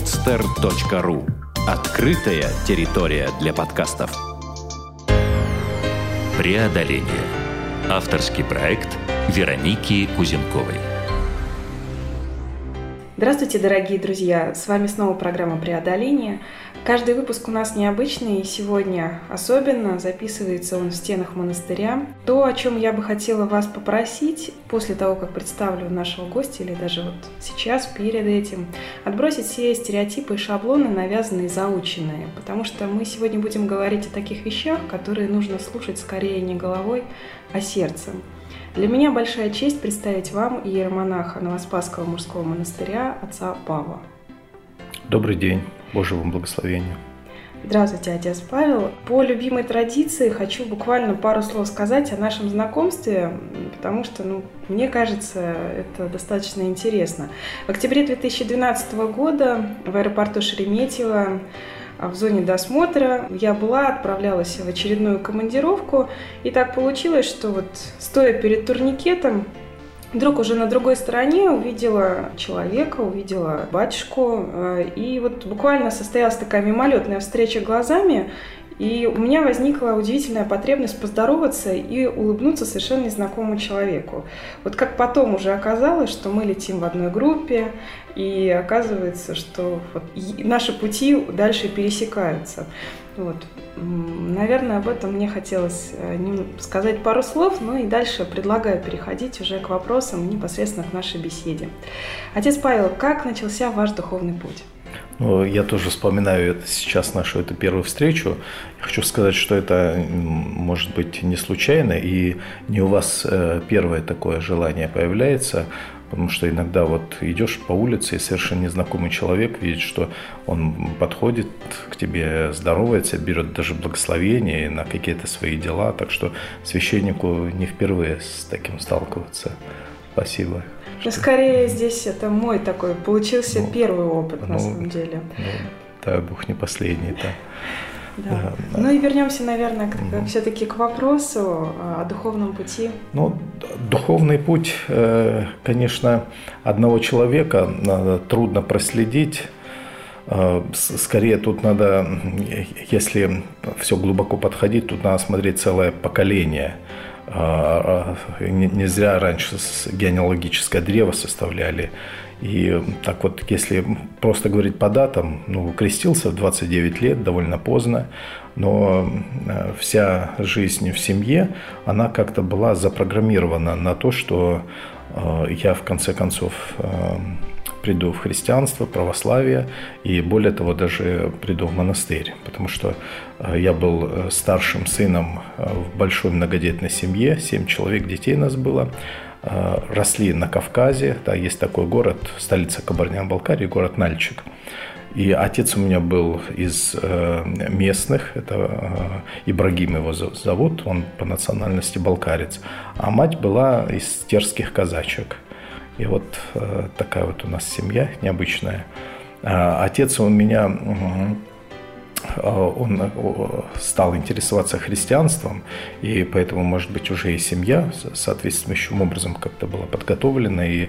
podster.ru Открытая территория для подкастов. Преодоление. Авторский проект Вероники Кузенковой. Здравствуйте, дорогие друзья! С вами снова программа «Преодоление». Каждый выпуск у нас необычный, и сегодня особенно записывается он в стенах монастыря. То, о чем я бы хотела вас попросить после того, как представлю нашего гостя, или даже вот сейчас, перед этим, отбросить все стереотипы и шаблоны, навязанные заученные, потому что мы сегодня будем говорить о таких вещах, которые нужно слушать скорее не головой, а сердцем. Для меня большая честь представить вам иеромонаха Новоспасского мужского монастыря отца Павла. Добрый день, Божьего благословения. Здравствуйте, отец Павел. По любимой традиции хочу буквально пару слов сказать о нашем знакомстве, потому что, ну, мне кажется, это достаточно интересно. В октябре 2012 года в аэропорту Шереметьево а в зоне досмотра. Я была, отправлялась в очередную командировку, и так получилось, что вот стоя перед турникетом, Вдруг уже на другой стороне увидела человека, увидела батюшку, э, и вот буквально состоялась такая мимолетная встреча глазами, и у меня возникла удивительная потребность поздороваться и улыбнуться совершенно незнакомому человеку. Вот как потом уже оказалось, что мы летим в одной группе, и оказывается, что вот наши пути дальше пересекаются. Вот. Наверное, об этом мне хотелось э, сказать пару слов, ну и дальше предлагаю переходить уже к вопросам непосредственно к нашей беседе. Отец Павел, как начался ваш духовный путь? Ну, я тоже вспоминаю это сейчас нашу эту первую встречу. Я хочу сказать, что это может быть не случайно, и не у вас э, первое такое желание появляется, потому что иногда вот идешь по улице, и совершенно незнакомый человек видит, что он подходит к тебе, здоровается, берет даже благословение на какие-то свои дела, так что священнику не впервые с таким сталкиваться. Спасибо. Ну, скорее здесь это мой такой, получился ну, первый опыт ну, на самом деле. Ну, дай Бог не последний, да. Да. Да, Ну и вернемся, наверное, угу. все-таки к вопросу о духовном пути. Ну, духовный путь, э, конечно, одного человека трудно проследить. Э, скорее тут надо, если все глубоко подходить, тут надо смотреть целое поколение – а, а, не зря раньше генеалогическое древо составляли. И так вот, если просто говорить по датам, ну, крестился в 29 лет, довольно поздно, но э, вся жизнь в семье, она как-то была запрограммирована на то, что э, я в конце концов э, приду в христианство, православие и более того даже приду в монастырь, потому что я был старшим сыном в большой многодетной семье, семь человек детей нас было, росли на Кавказе, да, есть такой город, столица Кабардино-Балкарии, город Нальчик. И отец у меня был из местных, это Ибрагим его зовут, он по национальности балкарец, а мать была из терских казачек – и вот э, такая вот у нас семья необычная. А, отец у меня э, он э, стал интересоваться христианством, и поэтому, может быть, уже и семья соответствующим образом как-то была подготовлена, и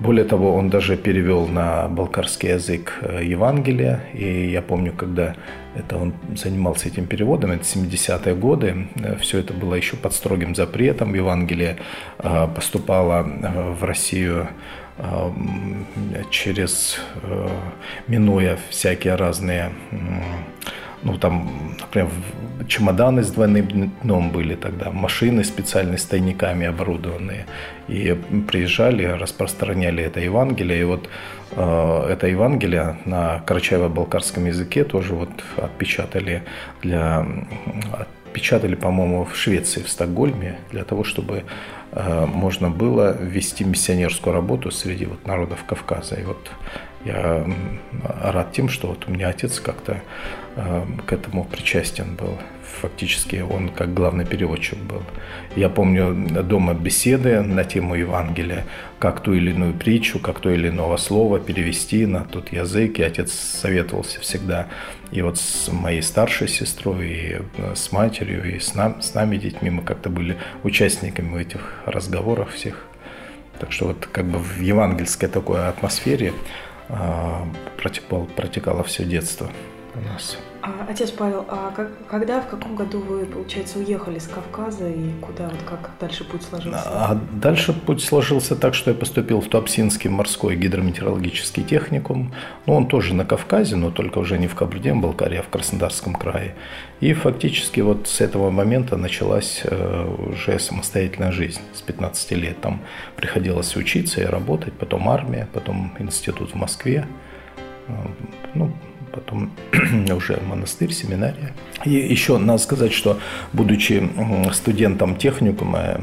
более того, он даже перевел на балкарский язык э, Евангелие. И я помню, когда это он занимался этим переводом, это 70-е годы, э, все это было еще под строгим запретом. Евангелие э, поступало в Россию через, минуя всякие разные ну, там, например, чемоданы с двойным дном были тогда, машины специальные с тайниками оборудованные. И приезжали, распространяли это Евангелие. И вот э, это Евангелие на карачаево-балкарском языке тоже вот отпечатали для отпечатали, по-моему, в Швеции, в Стокгольме, для того, чтобы э, можно было вести миссионерскую работу среди вот народов Кавказа. И вот я рад тем, что вот у меня отец как-то э, к этому причастен был. Фактически он как главный переводчик был. Я помню дома беседы на тему Евангелия, как ту или иную притчу, как то или иного слова перевести на тот язык. И отец советовался всегда и вот с моей старшей сестрой, и э, с матерью, и с, нам, с нами детьми мы как-то были участниками этих разговоров всех. Так что вот как бы в евангельской такой атмосфере протекало, протекало все детство у нас. А, отец Павел, а как, когда, в каком году вы, получается, уехали с Кавказа и куда, вот как дальше путь сложился? А дальше путь сложился так, что я поступил в Туапсинский морской гидрометеорологический техникум. Ну, он тоже на Кавказе, но только уже не в Кабардино-Балкарии, а в Краснодарском крае. И фактически вот с этого момента началась э, уже самостоятельная жизнь. С 15 лет там приходилось учиться и работать, потом армия, потом институт в Москве. Э, ну, потом уже монастырь, семинария. И еще надо сказать, что будучи студентом техникума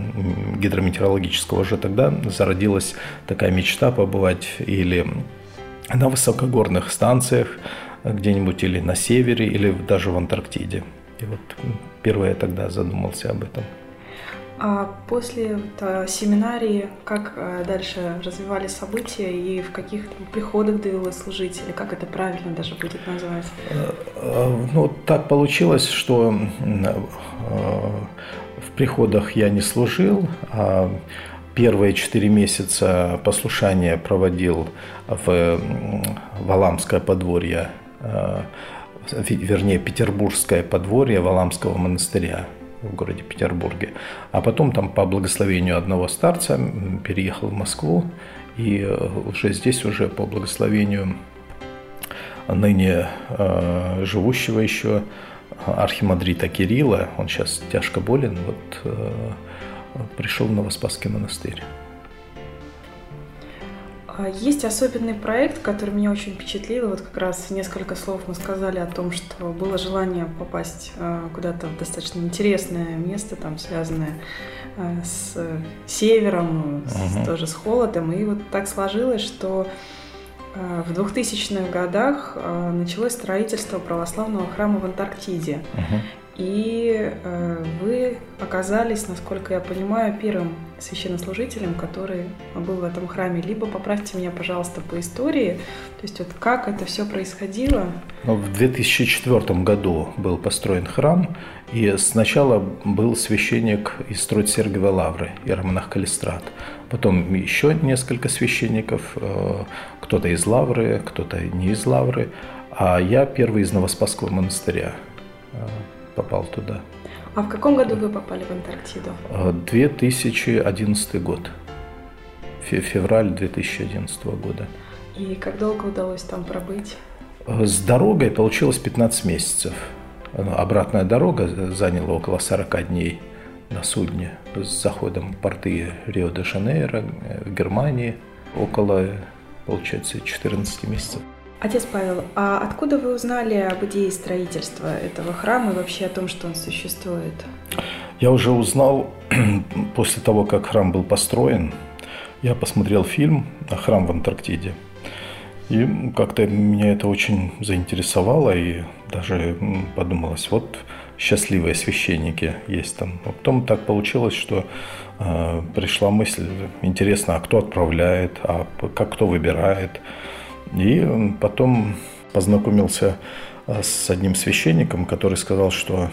гидрометеорологического, уже тогда зародилась такая мечта побывать или на высокогорных станциях где-нибудь или на севере, или даже в Антарктиде. И вот первое тогда задумался об этом. А после вот, семинарии, как э, дальше развивались события и в каких приходах довелось служить, или как это правильно даже будет назвать? Э, э, ну, так получилось, что в приходах я не служил, а первые четыре месяца послушания проводил в Валамское подворье, вернее, Петербургское подворье Валамского монастыря в городе Петербурге. А потом там по благословению одного старца переехал в Москву. И э, уже здесь уже по благословению ныне э, живущего еще архимандрита Кирилла, он сейчас тяжко болен, вот э, пришел в Новоспасский монастырь. А есть особенный проект, который меня очень впечатлил. Вот как раз несколько слов мы сказали о том, что было желание попасть а, куда-то в достаточно интересное место, там связанное а, с севером, uh-huh. с, тоже с холодом. И вот так сложилось, что в 2000-х годах началось строительство православного храма в Антарктиде. Uh-huh. И э, вы оказались, насколько я понимаю, первым священнослужителем, который был в этом храме. Либо поправьте меня, пожалуйста, по истории, то есть вот как это все происходило. Ну, в 2004 году был построен храм, и сначала был священник из Троиц-Сергиевой Лавры, иеромонах Калистрат. Потом еще несколько священников, э, кто-то из Лавры, кто-то не из Лавры, а я первый из Новоспасского монастыря э, попал туда. А в каком году вы попали в Антарктиду? 2011 год. Февраль 2011 года. И как долго удалось там пробыть? С дорогой получилось 15 месяцев. Обратная дорога заняла около 40 дней на судне с заходом в порты Рио-де-Жанейро, в Германии. Около, получается, 14 месяцев. Отец Павел, а откуда вы узнали об идее строительства этого храма и вообще о том, что он существует? Я уже узнал после того, как храм был построен. Я посмотрел фильм «Храм в Антарктиде». И как-то меня это очень заинтересовало, и даже подумалось, вот счастливые священники есть там. А потом так получилось, что э, пришла мысль, интересно, а кто отправляет, а как кто выбирает. И потом познакомился э, с одним священником, который сказал, что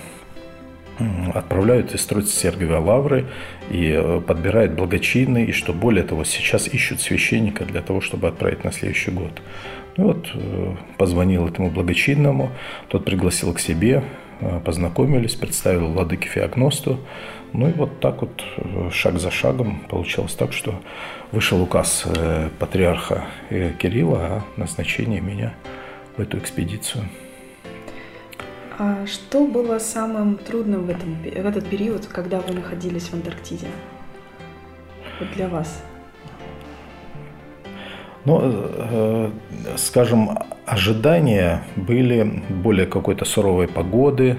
отправляют из строить Сергиевой лавры и э, подбирают благочинные, и что более того, сейчас ищут священника для того, чтобы отправить на следующий год. Ну вот, э, позвонил этому благочинному, тот пригласил к себе, познакомились, представил владыке Феогносту, ну и вот так вот э, шаг за шагом получилось так, что вышел указ э, патриарха э, Кирилла о назначении меня в эту экспедицию. А что было самым трудным в, этом, в этот период, когда вы находились в Антарктиде? Вот для вас? Ну, скажем, ожидания были более какой-то суровой погоды,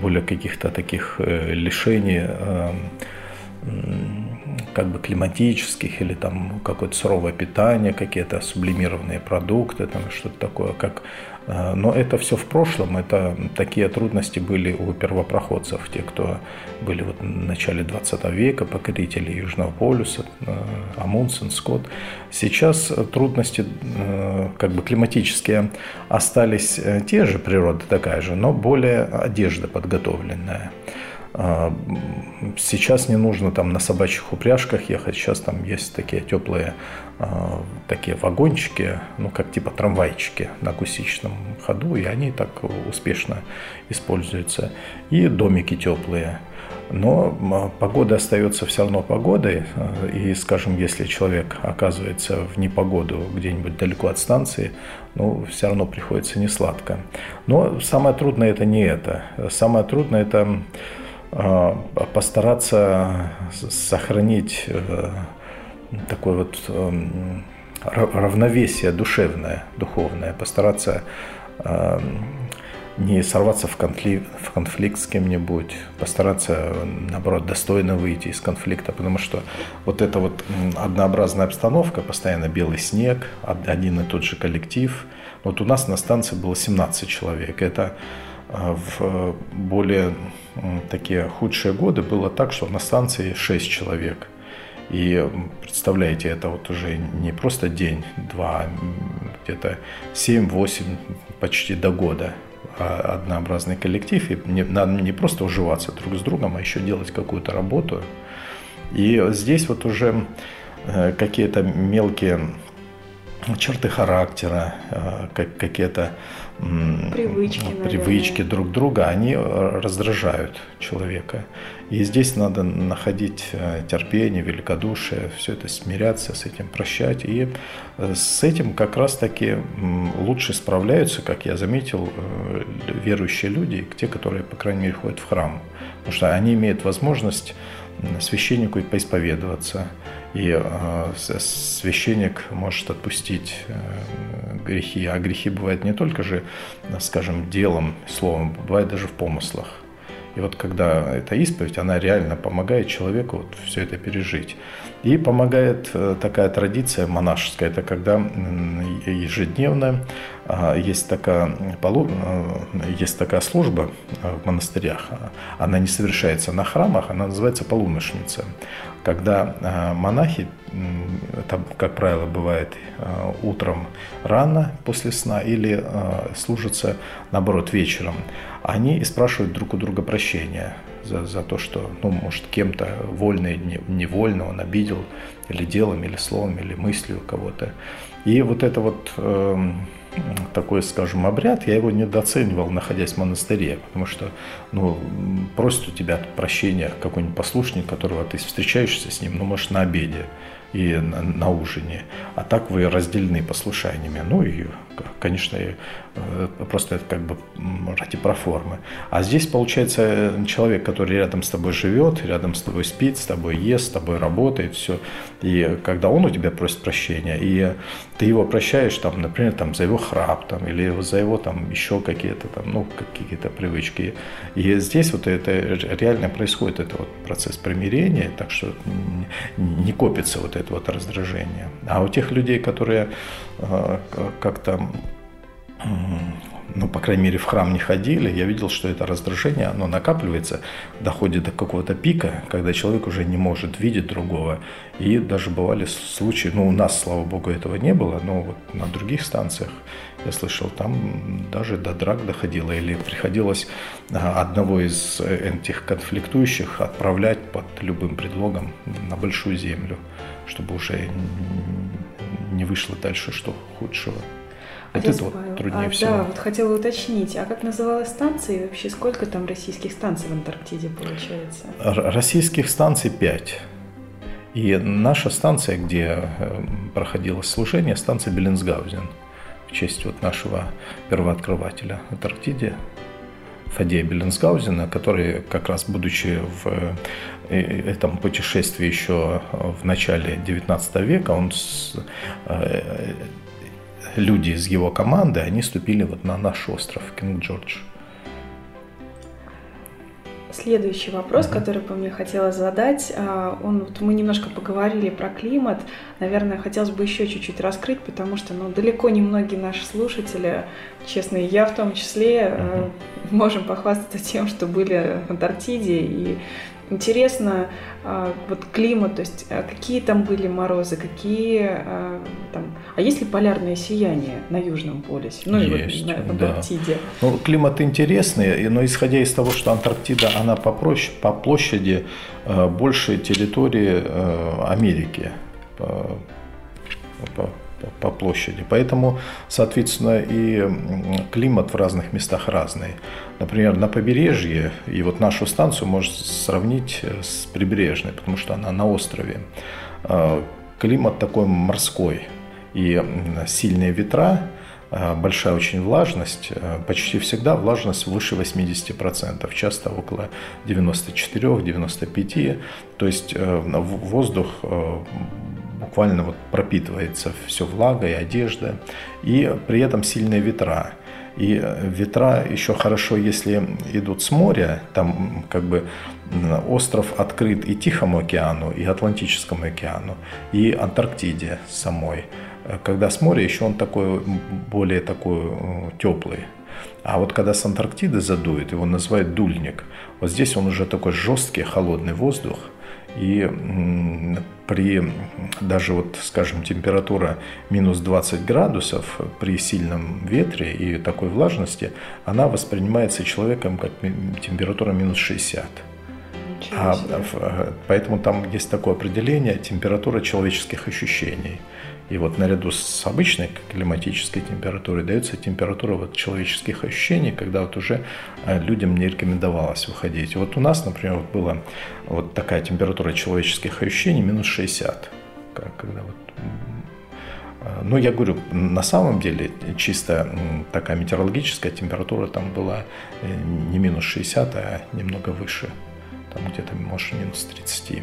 более каких-то таких э, лишений э, как бы климатических или там какое-то суровое питание, какие-то сублимированные продукты, там что-то такое, как Э, но это все в прошлом, это такие трудности были у первопроходцев, те, кто были вот в начале 20 века, покорители Южного полюса, э, Амундсен, Скотт. Сейчас трудности э, как бы климатические остались те же, природа такая же, но более одежда подготовленная. А, сейчас не нужно там на собачьих упряжках ехать, сейчас там есть такие теплые а, такие вагончики, ну как типа трамвайчики на акустичном ходу, и они так успешно используются. И домики теплые. Но погода остается все равно погодой, и, скажем, если человек оказывается в непогоду где-нибудь далеко от станции, ну, все равно приходится не сладко. Но самое трудное это не это. Самое трудное это постараться сохранить э, такое вот эм, равновесие душевное, духовное, постараться эм, не сорваться в конфликт, в конфликт с кем-нибудь, постараться, наоборот, достойно выйти из конфликта, потому что вот эта вот однообразная обстановка, постоянно белый снег, один и тот же коллектив. Вот у нас на станции было 17 человек. Это э, в более такие худшие годы было так, что на станции 6 человек. И представляете, это вот уже не просто день, два, где-то 7-8, почти до года однообразный коллектив, и не, надо не просто уживаться друг с другом, а еще делать какую-то работу. И здесь вот уже э, какие-то мелкие черты характера, э, какие-то привычки, привычки друг друга, они э, раздражают человека. И здесь надо находить э, терпение, великодушие, все это смиряться с этим, прощать. И э, с этим как раз-таки лучше справляются, как я заметил, верующие люди, те, которые, по крайней мере, ходят в храм. Потому что они имеют возможность священнику поисповедоваться, и э, священник может отпустить э, грехи. А грехи бывают не только же, скажем, делом, словом, бывает даже в помыслах. И вот когда эта исповедь, она реально помогает человеку вот все это пережить. И помогает э, такая традиция монашеская, это когда ежедневно есть такая, есть такая служба в монастырях. Она не совершается на храмах, она называется полуношница когда а, монахи, там, как правило, бывает а, утром рано после сна или а, служатся, наоборот, вечером, они спрашивают друг у друга прощения за, за то, что, ну, может, кем-то вольно или невольно он обидел или делом, или словом, или мыслью кого-то. И вот это вот эм, такой, скажем, обряд, я его недооценивал, находясь в монастыре, потому что, ну, просит у тебя прощения какой-нибудь послушник, которого ты встречаешься с ним, ну, может, на обеде и на, на ужине, а так вы разделены послушаниями. Ну и, конечно, э, просто это как бы ради проформы. А здесь, получается, человек, который рядом с тобой живет, рядом с тобой спит, с тобой ест, с тобой работает, все. И когда он у тебя просит прощения, и ты его прощаешь, там, например, там, за его храп, там, или за его там еще какие-то там, ну, какие-то привычки. И здесь вот это реально происходит, это вот процесс примирения, так что не копится вот это вот раздражение. А у тех людей, которые как-то ну, по крайней мере, в храм не ходили, я видел, что это раздражение, оно накапливается, доходит до какого-то пика, когда человек уже не может видеть другого. И даже бывали случаи, ну, у нас, слава богу, этого не было, но вот на других станциях я слышал, там даже до драк доходило, или приходилось а, одного из этих конфликтующих отправлять под любым предлогом на большую землю, чтобы уже не вышло дальше что худшего. Вот это вот труднее а, всего. Да, вот хотела уточнить, а как называлась станция и вообще сколько там российских станций в Антарктиде получается? Российских станций пять. И наша станция, где э, проходило служение, станция Беленсгаузен, в честь вот нашего первооткрывателя Антарктиде, Фадея Беленсгаузена, который как раз будучи в э, этом путешествии еще в начале XIX века, он с, э, люди из его команды, они ступили вот на наш остров Кинг-Джордж. Следующий вопрос, который бы мне хотелось задать, а, он, вот мы немножко поговорили про климат, наверное, хотелось бы еще чуть-чуть раскрыть, потому что ну, далеко не многие наши слушатели честно, и я в том числе э, можем похвастаться тем, что были в Антарктиде и Интересно, а, вот климат, то есть а, какие там были морозы, какие а, там... А есть ли полярное сияние на Южном полюсе? Ну, есть, и вот на Антарктиде? Да. Ну, климат интересный, но исходя из того, что Антарктида, она по, площади, по площади больше территории Америки, по, по, по площади. Поэтому, соответственно, и климат в разных местах разный. Например, на побережье, и вот нашу станцию можно сравнить с прибрежной, потому что она на острове. А, климат такой морской, и сильные ветра, а, большая очень влажность, а, почти всегда влажность выше 80%, часто около 94-95%. То есть э, воздух э, буквально вот пропитывается все влагой, одежда, и при этом сильные ветра. И ветра еще хорошо, если идут с моря, там как бы остров открыт и Тихому океану, и Атлантическому океану, и Антарктиде самой. Когда с моря еще он такой, более такой э, теплый. А вот когда с Антарктиды задует, его называют дульник. Вот здесь он уже такой жесткий, холодный воздух – и при даже вот, скажем, температура минус 20 градусов при сильном ветре и такой влажности, она воспринимается человеком как температура минус 60. А, поэтому там есть такое определение температура человеческих ощущений – и вот наряду с обычной климатической температурой дается температура вот человеческих ощущений, когда вот уже э, людям не рекомендовалось выходить. Вот у нас, например, вот была вот такая температура человеческих ощущений минус 60. Когда вот э, ну, я говорю, на самом деле чисто такая метеорологическая температура там была э, не минус 60, а немного выше там где-то, может, минус 30.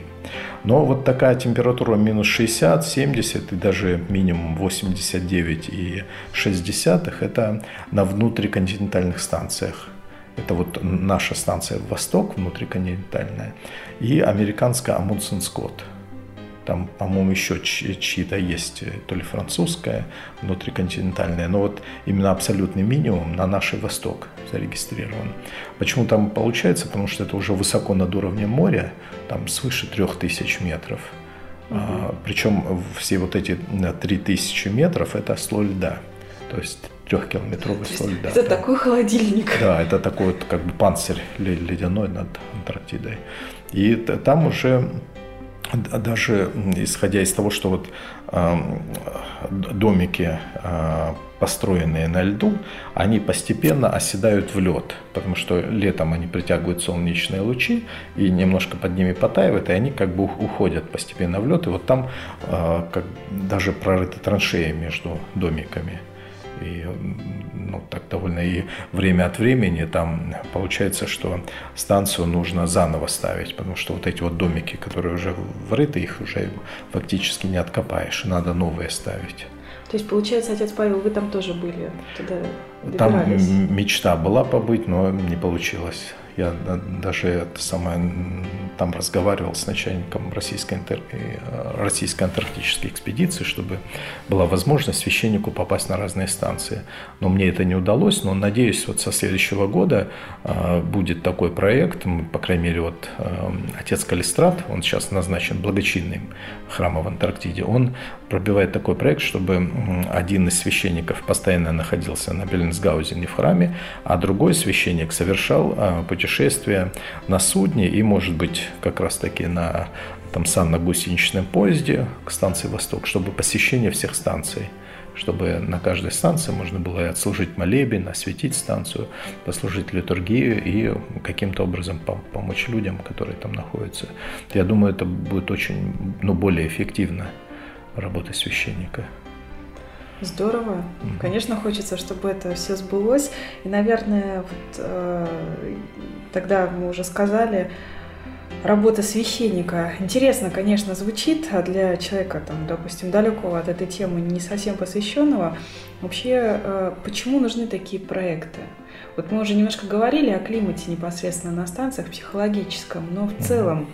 Но вот такая температура минус 60, 70 и даже минимум 89 и 60 это на внутриконтинентальных станциях. Это вот наша станция «Восток» внутриконтинентальная и американская «Амундсен Скотт». Там, по-моему, еще чьи-то есть, э, то ли французская, внутриконтинентальная, но вот именно абсолютный минимум на нашей восток зарегистрирован. Почему там получается? Потому что это уже высоко над уровнем моря, там свыше 3000 метров. Угу. А, причем все вот эти 3000 метров – это слой льда. То есть трехкилометровый слой льда. Это да. такой холодильник. Да, это такой вот как бы панцирь ледяной над Антарктидой. И там уже даже исходя из того, что вот э, домики, э, построенные на льду, они постепенно оседают в лед, потому что летом они притягивают солнечные лучи и немножко под ними потаивают, и они как бы уходят постепенно в лед, и вот там э, как, даже прорыты траншеи между домиками. И ну, так довольно и время от времени там получается, что станцию нужно заново ставить, потому что вот эти вот домики, которые уже врыты, их уже фактически не откопаешь, надо новые ставить. То есть, получается, отец Павел, вы там тоже были? Туда добирались? Там мечта была побыть, но не получилось. Я даже это самое, там разговаривал с начальником российской, э, российской антарктической экспедиции, чтобы была возможность священнику попасть на разные станции. Но мне это не удалось, но надеюсь, вот со следующего года э, будет такой проект, по крайней мере, вот э, отец Калистрат, он сейчас назначен благочинным храмом в Антарктиде, он пробивает такой проект, чтобы один из священников постоянно находился на Беллинсгаузене в храме, а другой священник совершал путешествие путешествие на судне и, может быть, как раз-таки на там, санно-гусеничном поезде к станции «Восток», чтобы посещение всех станций чтобы на каждой станции можно было отслужить молебен, осветить станцию, послужить литургию и каким-то образом помочь людям, которые там находятся. Я думаю, это будет очень, ну, более эффективно работа священника. Здорово. Mm-hmm. Конечно, хочется, чтобы это все сбылось. И, наверное, вот э, тогда мы уже сказали, работа священника. Интересно, конечно, звучит, а для человека, там, допустим, далекого от этой темы, не совсем посвященного, вообще, э, почему нужны такие проекты? Вот мы уже немножко говорили о климате непосредственно на станциях, психологическом, но в целом,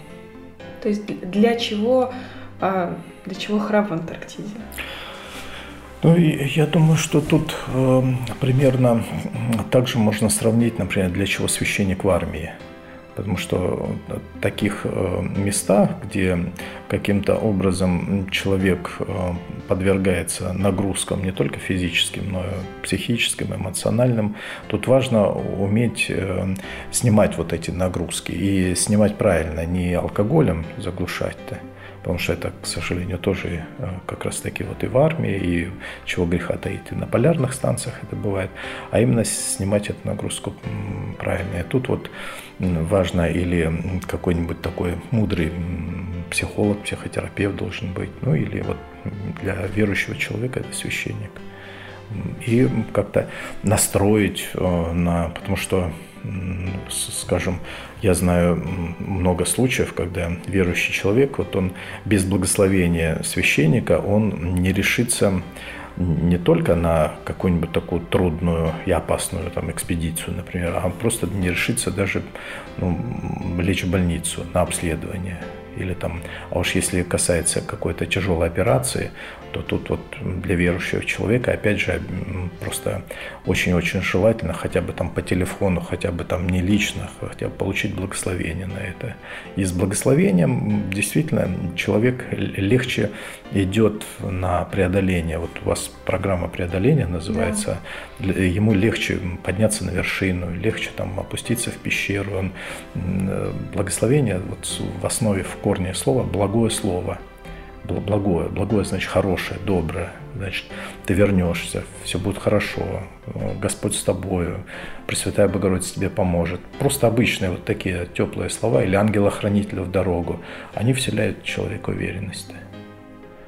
то есть для чего, а, для чего храм в Антарктиде? Ну, я думаю, что тут э, примерно также можно сравнить, например, для чего священник в армии. Потому что в таких э, местах, где каким-то образом человек э, подвергается нагрузкам не только физическим, но и психическим, эмоциональным, тут важно уметь э, снимать вот эти нагрузки и снимать правильно, не алкоголем заглушать-то, потому что это, к сожалению, тоже как раз таки вот и в армии, и чего греха таить, и на полярных станциях это бывает, а именно снимать эту нагрузку правильно. И тут вот важно или какой-нибудь такой мудрый психолог, психотерапевт должен быть, ну или вот для верующего человека это священник. И как-то настроить э, на... Потому что, скажем, я знаю много случаев, когда верующий человек, вот он без благословения священника, он не решится не только на какую-нибудь такую трудную и опасную там, экспедицию, например, а просто не решиться даже ну, лечь в больницу на обследование. Или там, а уж если касается какой-то тяжелой операции, то тут вот для верующего человека, опять же, просто очень-очень желательно хотя бы там по телефону, хотя бы там не лично, хотя бы получить благословение на это. И с благословением действительно человек легче идет на преодоление. Вот у вас программа преодоления называется. Да. Ему легче подняться на вершину, легче там опуститься в пещеру. Он, благословение вот в основе, в корне слова «благое слово» благое. Благое значит хорошее, доброе. Значит, ты вернешься, все будет хорошо, Господь с тобою, Пресвятая Богородица тебе поможет. Просто обычные вот такие теплые слова или ангела-хранителя в дорогу, они вселяют человеку уверенность.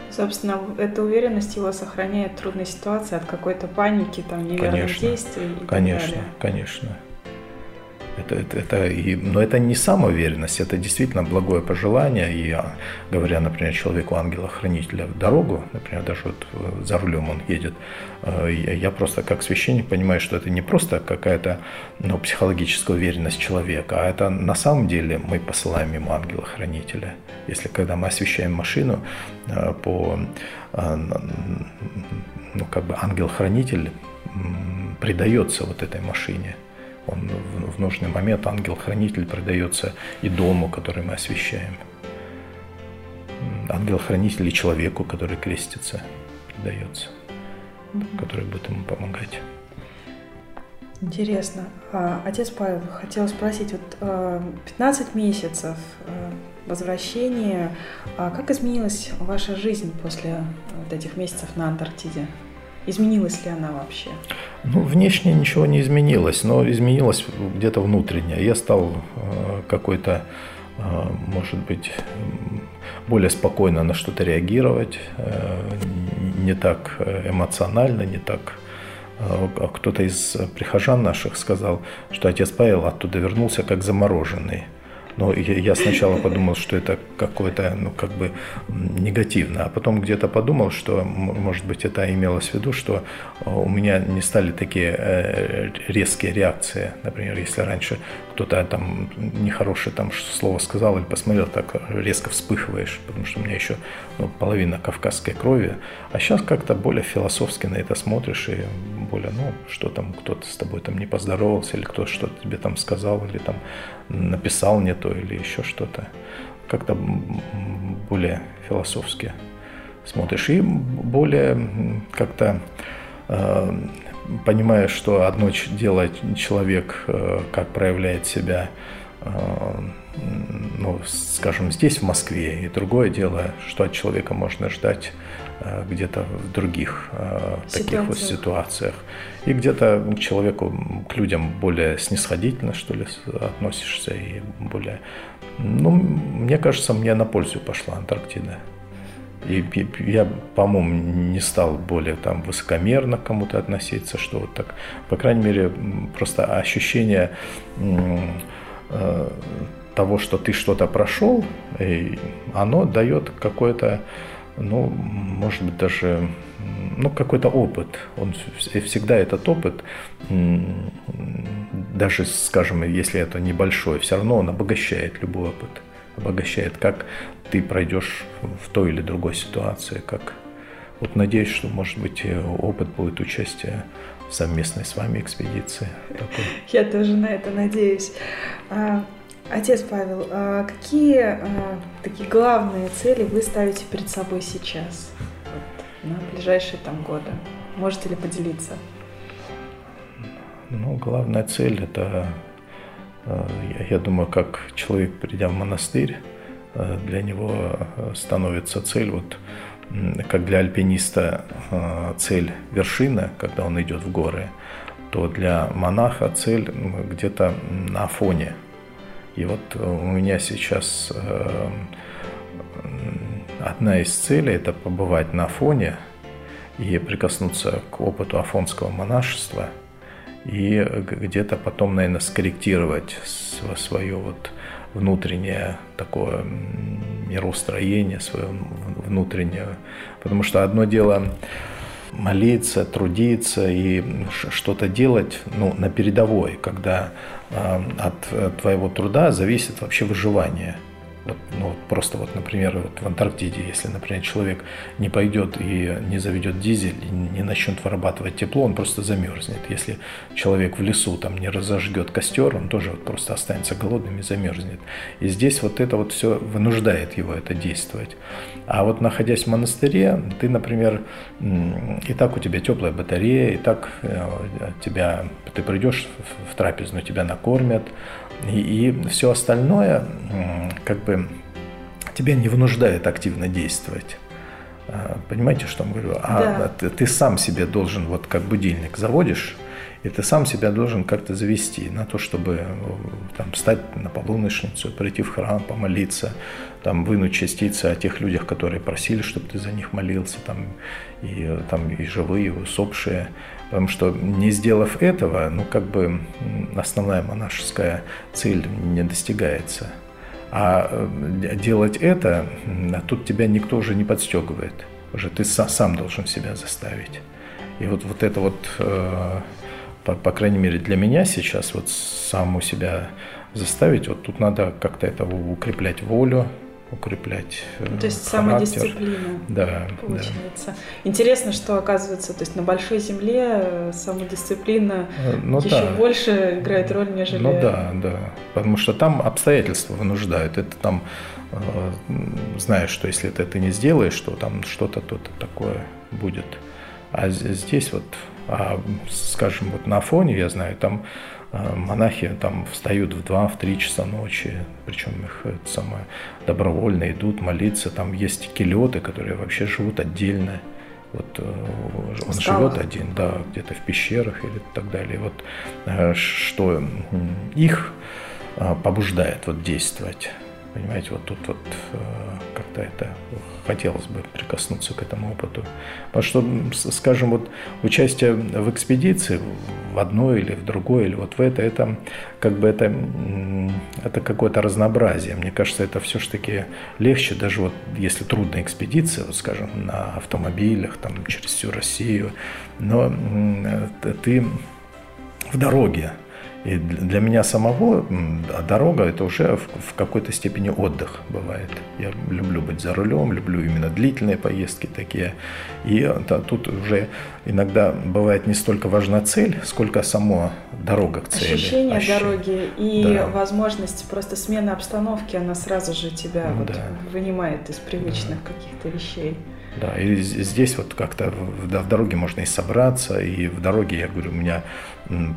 Собственно, эта уверенность его сохраняет в трудной ситуации от какой-то паники, там, неверных конечно, действий. И конечно, так далее. конечно. Это, это, это, и, но это не самоуверенность, это действительно благое пожелание. И а, говоря, например, человеку ангела-хранителя в дорогу, например, даже вот э, за рулем он едет, э, я просто как священник понимаю, что это не просто какая-то ну, психологическая уверенность человека, а это на самом деле мы посылаем ему ангела-хранителя. Если когда мы освещаем машину э, по ну, как бы ангел-хранитель придается вот этой машине – он в нужный момент, ангел-хранитель продается и дому, который мы освещаем. Ангел-хранитель и человеку, который крестится, продается, который будет ему помогать. Интересно. А, отец Павел, хотела спросить, вот 15 а, месяцев а, возвращения, как изменилась ваша жизнь после вот этих месяцев на Антарктиде? Изменилась ли она вообще? Ну, внешне ничего не изменилось, но изменилось где-то внутренне. Я стал э, какой-то, э, может быть, более спокойно на что-то реагировать, э, не так эмоционально, не так а кто-то из прихожан наших сказал, что отец Павел оттуда вернулся как замороженный. Но я сначала подумал, что это какое-то, ну, как бы негативно, а потом где-то подумал, что, может быть, это имелось в виду, что э, у меня не стали такие э, резкие реакции. Например, если раньше кто-то там нехорошее там слово сказал или посмотрел, так резко вспыхиваешь, потому что у меня еще ну, половина кавказской крови. А сейчас как-то более философски на это смотришь и более, ну, что там кто-то с тобой там не поздоровался, или кто-то что-то тебе там сказал, или там написал не то, или еще что-то. Как-то более философски смотришь. И более как-то понимаешь, что одно дело человек, э, как проявляет себя, э, ну, скажем, здесь, в Москве, и другое дело, что от человека можно ждать э, где-то в других таких вот ситуациях. И где-то к человеку, к людям более снисходительно, что ли, относишься, и более... Ну, мне кажется, мне на пользу пошла Антарктида. И я, по-моему, не стал более там высокомерно к кому-то относиться, что вот так. По крайней мере, просто ощущение э, того, что ты что-то прошел, и оно дает какое-то, ну, может быть, даже ну, какой-то опыт. Он всегда этот опыт, даже, скажем, если это небольшой, все равно он обогащает любой опыт обогащает, как ты пройдешь в той или другой ситуации, как вот надеюсь, что, может быть, опыт будет участия в совместной с вами экспедиции. Такой. Я тоже на это надеюсь. А, отец Павел, а какие а, такие главные цели вы ставите перед собой сейчас, вот, на ближайшие там годы? Можете ли поделиться? Ну, главная цель – это, я думаю, как человек, придя в монастырь, для него становится цель вот как для альпиниста э, цель вершина, когда он идет в горы, то для монаха цель где-то на фоне. И вот у меня сейчас э, одна из целей – это побывать на фоне и прикоснуться к опыту афонского монашества и где-то потом, наверное, скорректировать свое вот внутреннее такое мироустроение, свое внутреннее. Потому что одно дело молиться, трудиться и что-то делать ну, на передовой, когда э, от твоего труда зависит вообще выживание – вот, ну, вот просто вот, например, вот в Антарктиде, если, например, человек не пойдет и не заведет дизель, и не начнет вырабатывать тепло, он просто замерзнет. Если человек в лесу там не разожгет костер, он тоже вот просто останется голодным и замерзнет. И здесь вот это вот все вынуждает его это действовать. А вот находясь в монастыре, ты, например, и так у тебя теплая батарея, и так э, тебя, ты придешь в трапезную, тебя накормят, и, и все остальное как бы тебя не вынуждает активно действовать. А, понимаете, что я говорю? А да. ты, ты сам себе должен, вот как будильник заводишь, и ты сам себя должен как-то завести на то, чтобы там, встать на полуночницу, прийти в храм, помолиться, там, вынуть частицы о тех людях, которые просили, чтобы ты за них молился, там, и, там, и живые, и усопшие. Потому что не сделав этого, ну как бы основная монашеская цель не достигается. А э, делать это, тут тебя никто уже не подстегивает. Уже ты сам должен себя заставить. И вот, вот это вот, э, по, по крайней мере для меня сейчас, вот саму себя заставить, вот тут надо как-то это укреплять волю, укреплять. Э, то есть характер. самодисциплина. Да. Получается. Да. Интересно, что оказывается, то есть на большой земле э, самодисциплина э, ну, еще да. больше играет роль, нежели. Ну да, да. Потому что там обстоятельства вынуждают. Это там знаешь, что если это ты не сделаешь, что там что-то то-то такое будет. А здесь вот, а, скажем, вот на фоне, я знаю, там монахи там встают в 2-3 часа ночи, причем их это самое, добровольно идут молиться. Там есть келеты, которые вообще живут отдельно. Вот э, он живет один, да, где-то в пещерах или так далее. Вот э, что их побуждает вот действовать. Понимаете, вот тут вот э, как-то это хотелось бы прикоснуться к этому опыту. Потому что, скажем, вот участие в экспедиции в одной или в другой, или вот в это, это как бы это, это какое-то разнообразие. Мне кажется, это все-таки легче, даже вот если трудная экспедиция, вот скажем, на автомобилях, там, через всю Россию, но ты в дороге, и для меня самого дорога это уже в какой-то степени отдых бывает. Я люблю быть за рулем, люблю именно длительные поездки такие. И да, тут уже иногда бывает не столько важна цель, сколько само дорога к цели. Ощущение Ощущ... дороги и да. возможность просто смены обстановки, она сразу же тебя вот вынимает из привычных да. каких-то вещей. Да, и здесь вот как-то в, в дороге можно и собраться, и в дороге, я говорю, у меня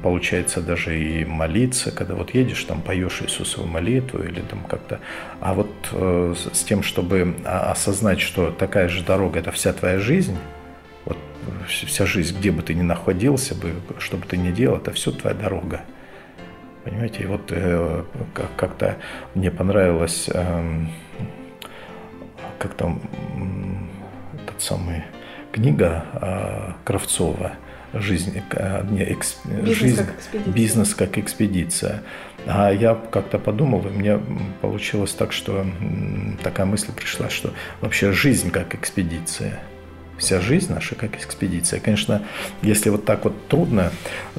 получается даже и молиться, когда вот едешь, там поешь Иисусову молитву или там как-то. А вот э, с тем, чтобы осознать, что такая же дорога – это вся твоя жизнь, вот вся жизнь, где бы ты ни находился бы, что бы ты ни делал, это все твоя дорога. Понимаете, и вот э, как-то мне понравилось, э, как там этот самый книга э, Кравцова жизнь, э, не, экс, бизнес, жизнь как экспедиция. бизнес как экспедиция. А я как-то подумал, и мне получилось так, что такая мысль пришла, что вообще жизнь как экспедиция. Вся жизнь наша как экспедиция. Конечно, если вот так вот трудно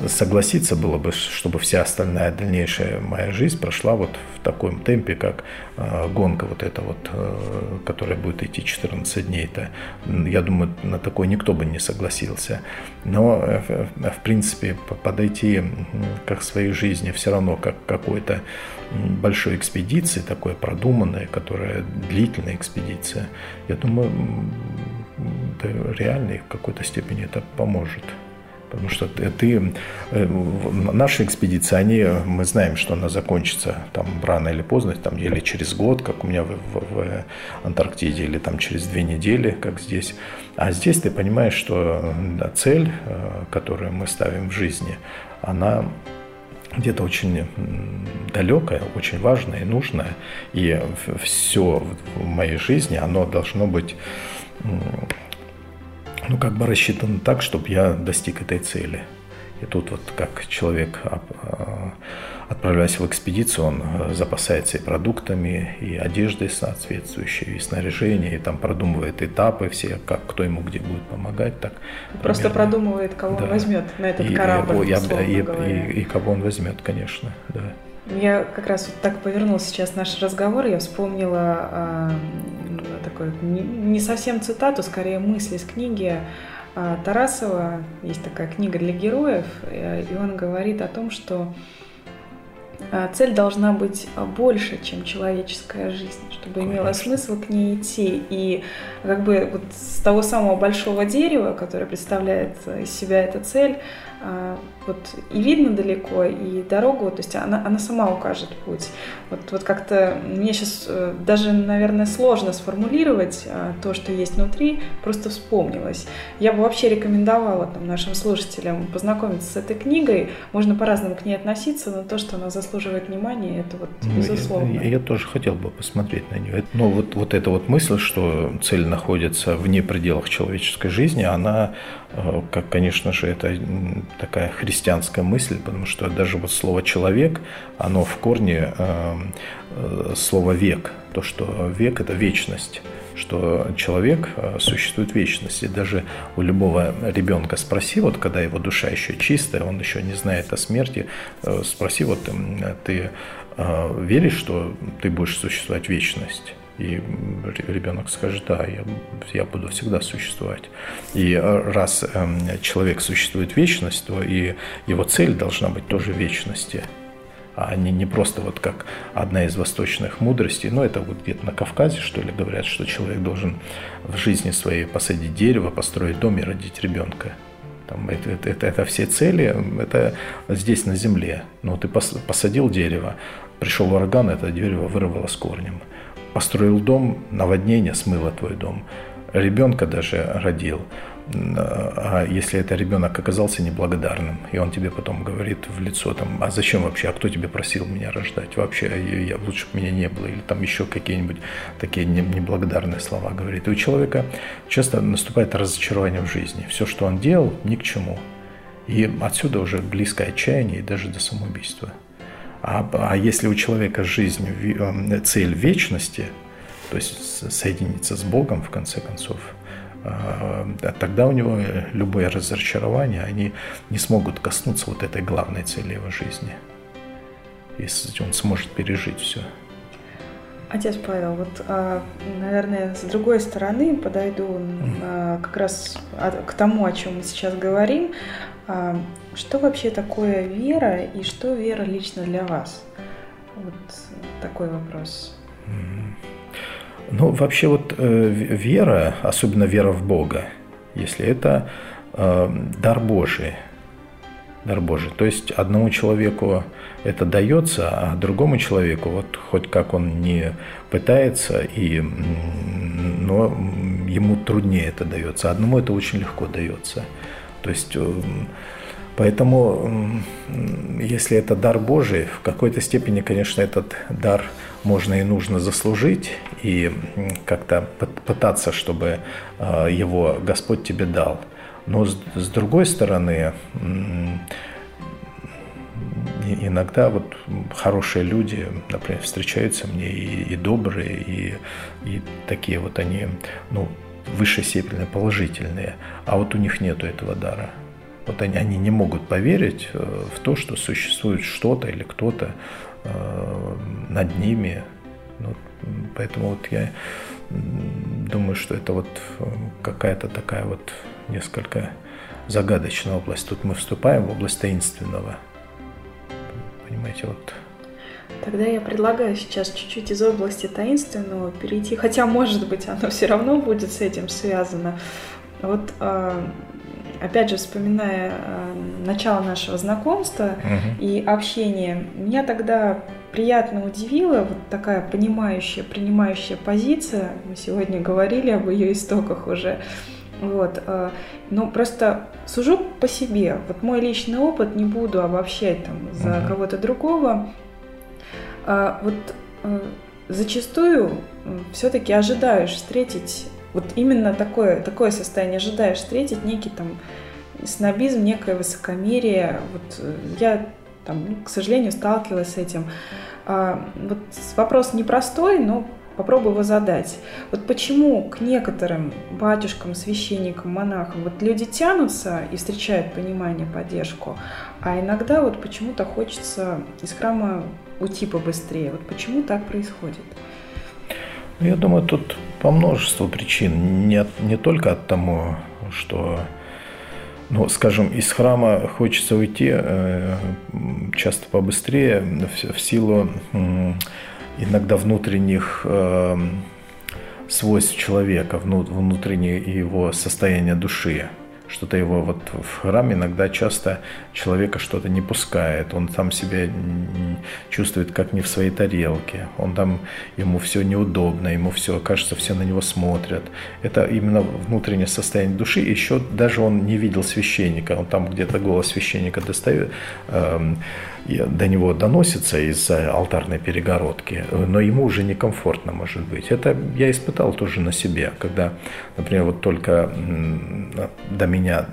согласиться было бы, чтобы вся остальная дальнейшая моя жизнь прошла вот в таком темпе, как э, гонка вот эта вот, э, которая будет идти 14 дней. -то. Я думаю, на такой никто бы не согласился. Но, э, в принципе, подойти к своей жизни все равно как какой-то большой экспедиции, такой продуманной, которая длительная экспедиция, я думаю, это реально в какой-то степени это поможет. Потому что ты, э, наши экспедиции, они, мы знаем, что она закончится там рано или поздно, там, или через год, как у меня в, в, в Антарктиде, или там через две недели, как здесь. А здесь ты понимаешь, что да, цель, э, которую мы ставим в жизни, она где-то очень далекое, очень важное и нужное. И все в моей жизни, оно должно быть ну, как бы рассчитано так, чтобы я достиг этой цели. И тут вот как человек, а, отправляясь в экспедицию, он э, запасается и продуктами, и одеждой соответствующей, и снаряжением, и там продумывает этапы все, как кто ему где будет помогать. Так, Просто примерно. продумывает, кого да. он возьмет на этот и, корабль, и, и, и, и кого он возьмет, конечно, да. Я как раз вот так повернула сейчас наш разговор, я вспомнила э, такой не, совсем цитату, скорее мысль из книги э, Тарасова. Есть такая книга для героев, э, и он говорит о том, что э, цель должна быть больше, чем человеческая жизнь, чтобы Конечно. имело смысл к ней идти. И как бы вот с того самого большого дерева, которое представляет из себя эта цель, а, вот и видно далеко, и дорогу, то есть она, она сама укажет путь. Вот, вот как-то мне сейчас э, даже, наверное, сложно сформулировать а, то, что есть внутри, просто вспомнилось. Я бы вообще рекомендовала там, нашим слушателям познакомиться с этой книгой. Можно по-разному к ней относиться, но то, что она заслуживает внимания, это вот ну, безусловно. Я, я тоже хотел бы посмотреть на нее. Но вот, вот эта вот мысль, что цель находится вне пределах человеческой жизни, она, как, конечно же, это такая христианская мысль, потому что даже вот слово «человек», оно в корне э, э, слово «век», то, что век – это вечность что человек э, существует в вечности. Даже у любого ребенка спроси, вот когда его душа еще чистая, он еще не знает о смерти, э, спроси, вот ты веришь, что ты будешь существовать в вечность? И ребенок скажет, да, я, я буду всегда существовать. И э, раз эм, человек существует вечность, то и его цель должна быть тоже вечности а не, не просто вот как одна из восточных мудростей. Но это вот где-то на Кавказе, что ли, говорят, что человек должен в жизни своей посадить дерево, построить дом и родить ребенка. Там, это, это, это, это все цели, это здесь на земле. Но ты посадил дерево, пришел ураган, это дерево вырвало с корнем построил дом, наводнение смыло твой дом, ребенка даже родил. А если это ребенок оказался неблагодарным, и он тебе потом говорит в лицо, там, а зачем вообще, а кто тебе просил меня рождать? Вообще, я, я, лучше бы меня не было. Или там еще какие-нибудь такие неблагодарные слова говорит. И у человека часто наступает разочарование в жизни. Все, что он делал, ни к чему. И отсюда уже близкое отчаяние и даже до самоубийства. А, а если у человека жизнь, э, цель вечности, то есть соединиться с Богом в конце концов, а, тогда у него любое разочарование, они не смогут коснуться вот этой главной цели его жизни. Если он сможет пережить все. Отец Павел, вот, а, наверное, с другой стороны подойду как раз к тому, о чем мы сейчас говорим. А, что вообще такое вера и что вера лично для вас? Вот такой вопрос. Ну, вообще вот э, вера, особенно вера в Бога, если это э, дар Божий, дар Божий. То есть одному человеку это дается, а другому человеку, вот хоть как он не пытается, и, но ему труднее это дается. Одному это очень легко дается. То есть э, Поэтому, если это дар Божий, в какой-то степени, конечно, этот дар можно и нужно заслужить и как-то пытаться, чтобы э, его Господь тебе дал. Но с другой стороны, иногда вот хорошие люди, например, встречаются мне и, и добрые, и, и такие вот они, ну, высшей степени положительные, а вот у них нету этого дара. Вот они, они не могут поверить э, в то, что существует что-то или кто-то э, над ними. Ну, поэтому вот я думаю, что это вот э, какая-то такая вот несколько загадочная область. Тут мы вступаем в область таинственного. Понимаете, вот Тогда я предлагаю сейчас чуть-чуть из области таинственного перейти, хотя, может быть, оно все равно будет с этим связано. Вот а, опять же, вспоминая а, начало нашего знакомства угу. и общения, меня тогда приятно удивила вот такая понимающая, принимающая позиция. Мы сегодня говорили об ее истоках уже. Вот. А, но просто сужу по себе. Вот мой личный опыт, не буду обобщать там за uh кого-то другого. А, вот а, зачастую все-таки ожидаешь встретить вот именно такое, такое состояние ожидаешь встретить некий там снобизм, некое высокомерие. Вот э, я там, к сожалению, сталкивалась с этим. А, вот вопрос непростой, но попробую его задать. Вот почему к некоторым батюшкам, священникам, монахам вот люди тянутся и встречают понимание, поддержку, а иногда вот почему-то хочется из храма уйти побыстрее. Вот почему так происходит? Ну, я думаю, тут по множеству причин. Не, не только от того, что ну, скажем, из храма хочется уйти э, часто побыстрее в силу иногда внутренних э, свойств человека, внутреннее его состояние души что-то его вот в храм иногда часто человека что-то не пускает, он там себя чувствует как не в своей тарелке, он там, ему все неудобно, ему все, кажется, все на него смотрят. Это именно внутреннее состояние души, еще даже он не видел священника, он там где-то голос священника достает, э, до него доносится из алтарной перегородки, но ему уже некомфортно может быть. Это я испытал тоже на себе, когда, например, вот только до меня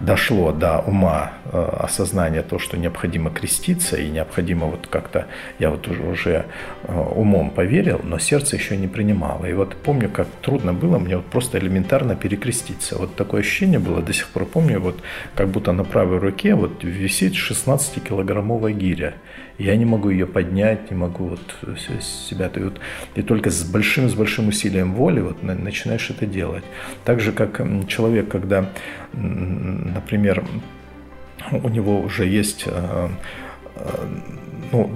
дошло до ума э, осознания то, что необходимо креститься и необходимо вот как-то, я вот уже, уже э, умом поверил, но сердце еще не принимало. И вот помню, как трудно было мне вот просто элементарно перекреститься. Вот такое ощущение было, до сих пор помню, вот как будто на правой руке вот висит 16-килограммовая гиря. Я не могу ее поднять, не могу вот себя... И, вот, и только с большим, с большим усилием воли вот начинаешь это делать. Так же, как человек, когда, например, у него уже есть э, э, ну,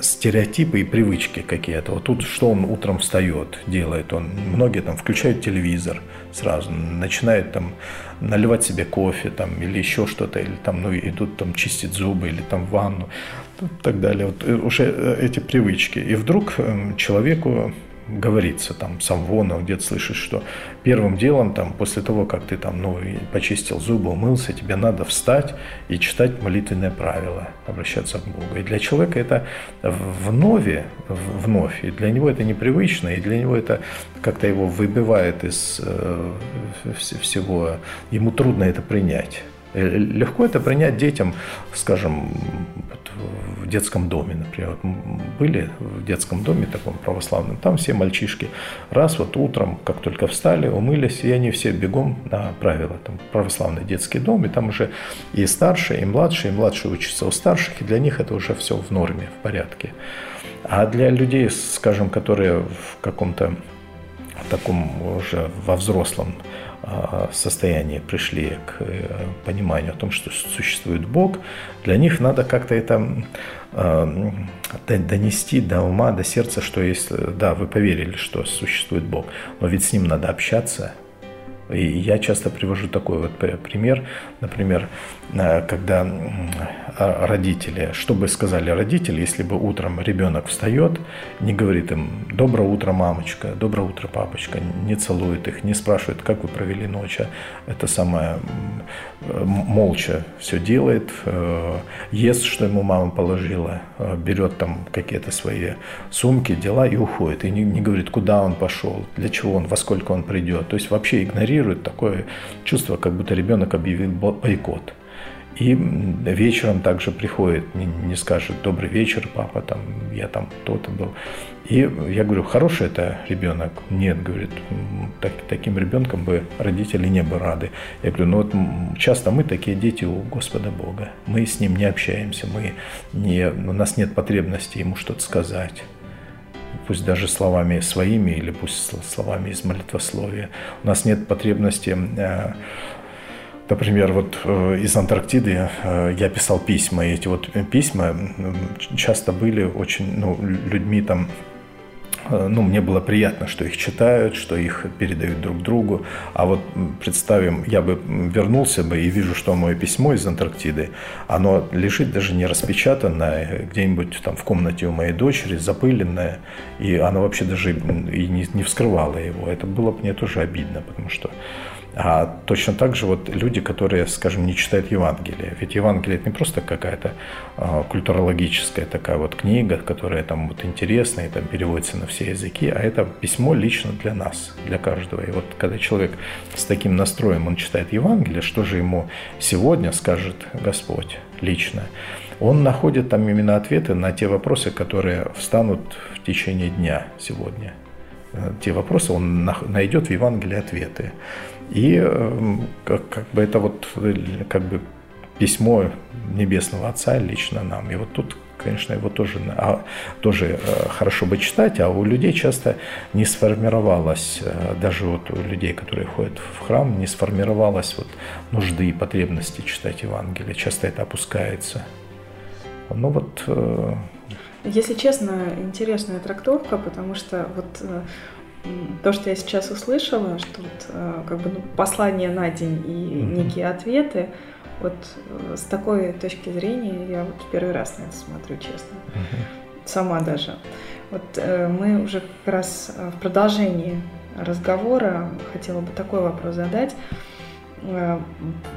стереотипы и привычки какие-то. Вот тут что он утром встает, делает он. Многие там включают телевизор сразу, начинают там наливать себе кофе там или еще что-то, или там, ну, идут там чистить зубы или там ванну и так далее. Вот э, уже эти привычки. И вдруг человеку говорится, там, сам вон, где-то слышишь, что первым делом, там, после того, как ты там, ну, почистил зубы, умылся, тебе надо встать и читать молитвенное правило, обращаться к Богу. И для человека это вновь, вновь, и для него это непривычно, и для него это как-то его выбивает из э, всего, ему трудно это принять. Легко это принять детям, скажем, в детском доме, например. Вот были в детском доме таком православном, там все мальчишки раз вот утром, как только встали, умылись, и они все бегом на правила. Там православный детский дом, и там уже и старшие, и младшие, и младшие учатся у старших, и для них это уже все в норме, в порядке. А для людей, скажем, которые в каком-то таком уже во взрослом состоянии пришли к э, пониманию о том, что существует Бог, для них надо как-то это а, донести до ума, до сердца, что если, да, вы поверили, что существует Бог, но ведь с Ним надо общаться – и я часто привожу такой вот пример, например, когда а, родители, что бы сказали родители, если бы утром ребенок встает, не говорит им «доброе утро, мамочка», «доброе утро, папочка», не целует их, не спрашивает, как вы провели ночь, а это самое молча все делает, э, ест, что ему мама положила, э, берет там какие-то свои сумки, дела и уходит. И не говорит, куда он пошел, для чего он, во сколько он придет. То есть вообще игнорирует такое чувство, как будто ребенок объявил бойкот. И вечером также приходит, не, не скажет «добрый вечер, папа, там, я там кто-то был». И я говорю, хороший это ребенок? Нет, говорит, так, таким ребенком бы родители не были рады. Я говорю, ну вот часто мы такие дети у Господа Бога. Мы с Ним не общаемся, мы не, у нас нет потребности Ему что-то сказать пусть даже словами своими или пусть словами из молитвословия. У нас нет потребности э, Например, вот э, из Антарктиды э, я писал письма, и эти вот письма часто были очень, ну, людьми там ну, мне было приятно, что их читают, что их передают друг другу. А вот представим, я бы вернулся бы и вижу, что мое письмо из Антарктиды, оно лежит даже не распечатанное, где-нибудь там в комнате у моей дочери, запыленное, и она вообще даже и не, не вскрывала его. Это было бы мне тоже обидно, потому что а точно так же вот люди, которые, скажем, не читают Евангелие. Ведь Евангелие это не просто какая-то э, культурологическая такая вот книга, которая там вот интересная и там переводится на все языки, а это письмо лично для нас, для каждого. И вот когда человек с таким настроем, он читает Евангелие, что же ему сегодня скажет Господь лично? Он находит там именно ответы на те вопросы, которые встанут в течение дня сегодня. Э, те вопросы он найдет в Евангелии ответы. И эм, как, как бы это вот как бы письмо Небесного Отца лично нам. И вот тут, конечно, его тоже, а, тоже э, хорошо бы читать, а у людей часто не сформировалось, э, даже вот у людей, которые ходят в храм, не сформировалось вот нужды и потребности читать Евангелие. Часто это опускается. Ну вот... Э, Если честно, интересная трактовка, потому что вот то, что я сейчас услышала, что вот, э, как бы ну, послание на день и mm-hmm. некие ответы, вот э, с такой точки зрения я вот первый раз на это смотрю, честно. Mm-hmm. Сама даже. Вот э, мы уже как раз в продолжении разговора хотела бы такой вопрос задать. Э,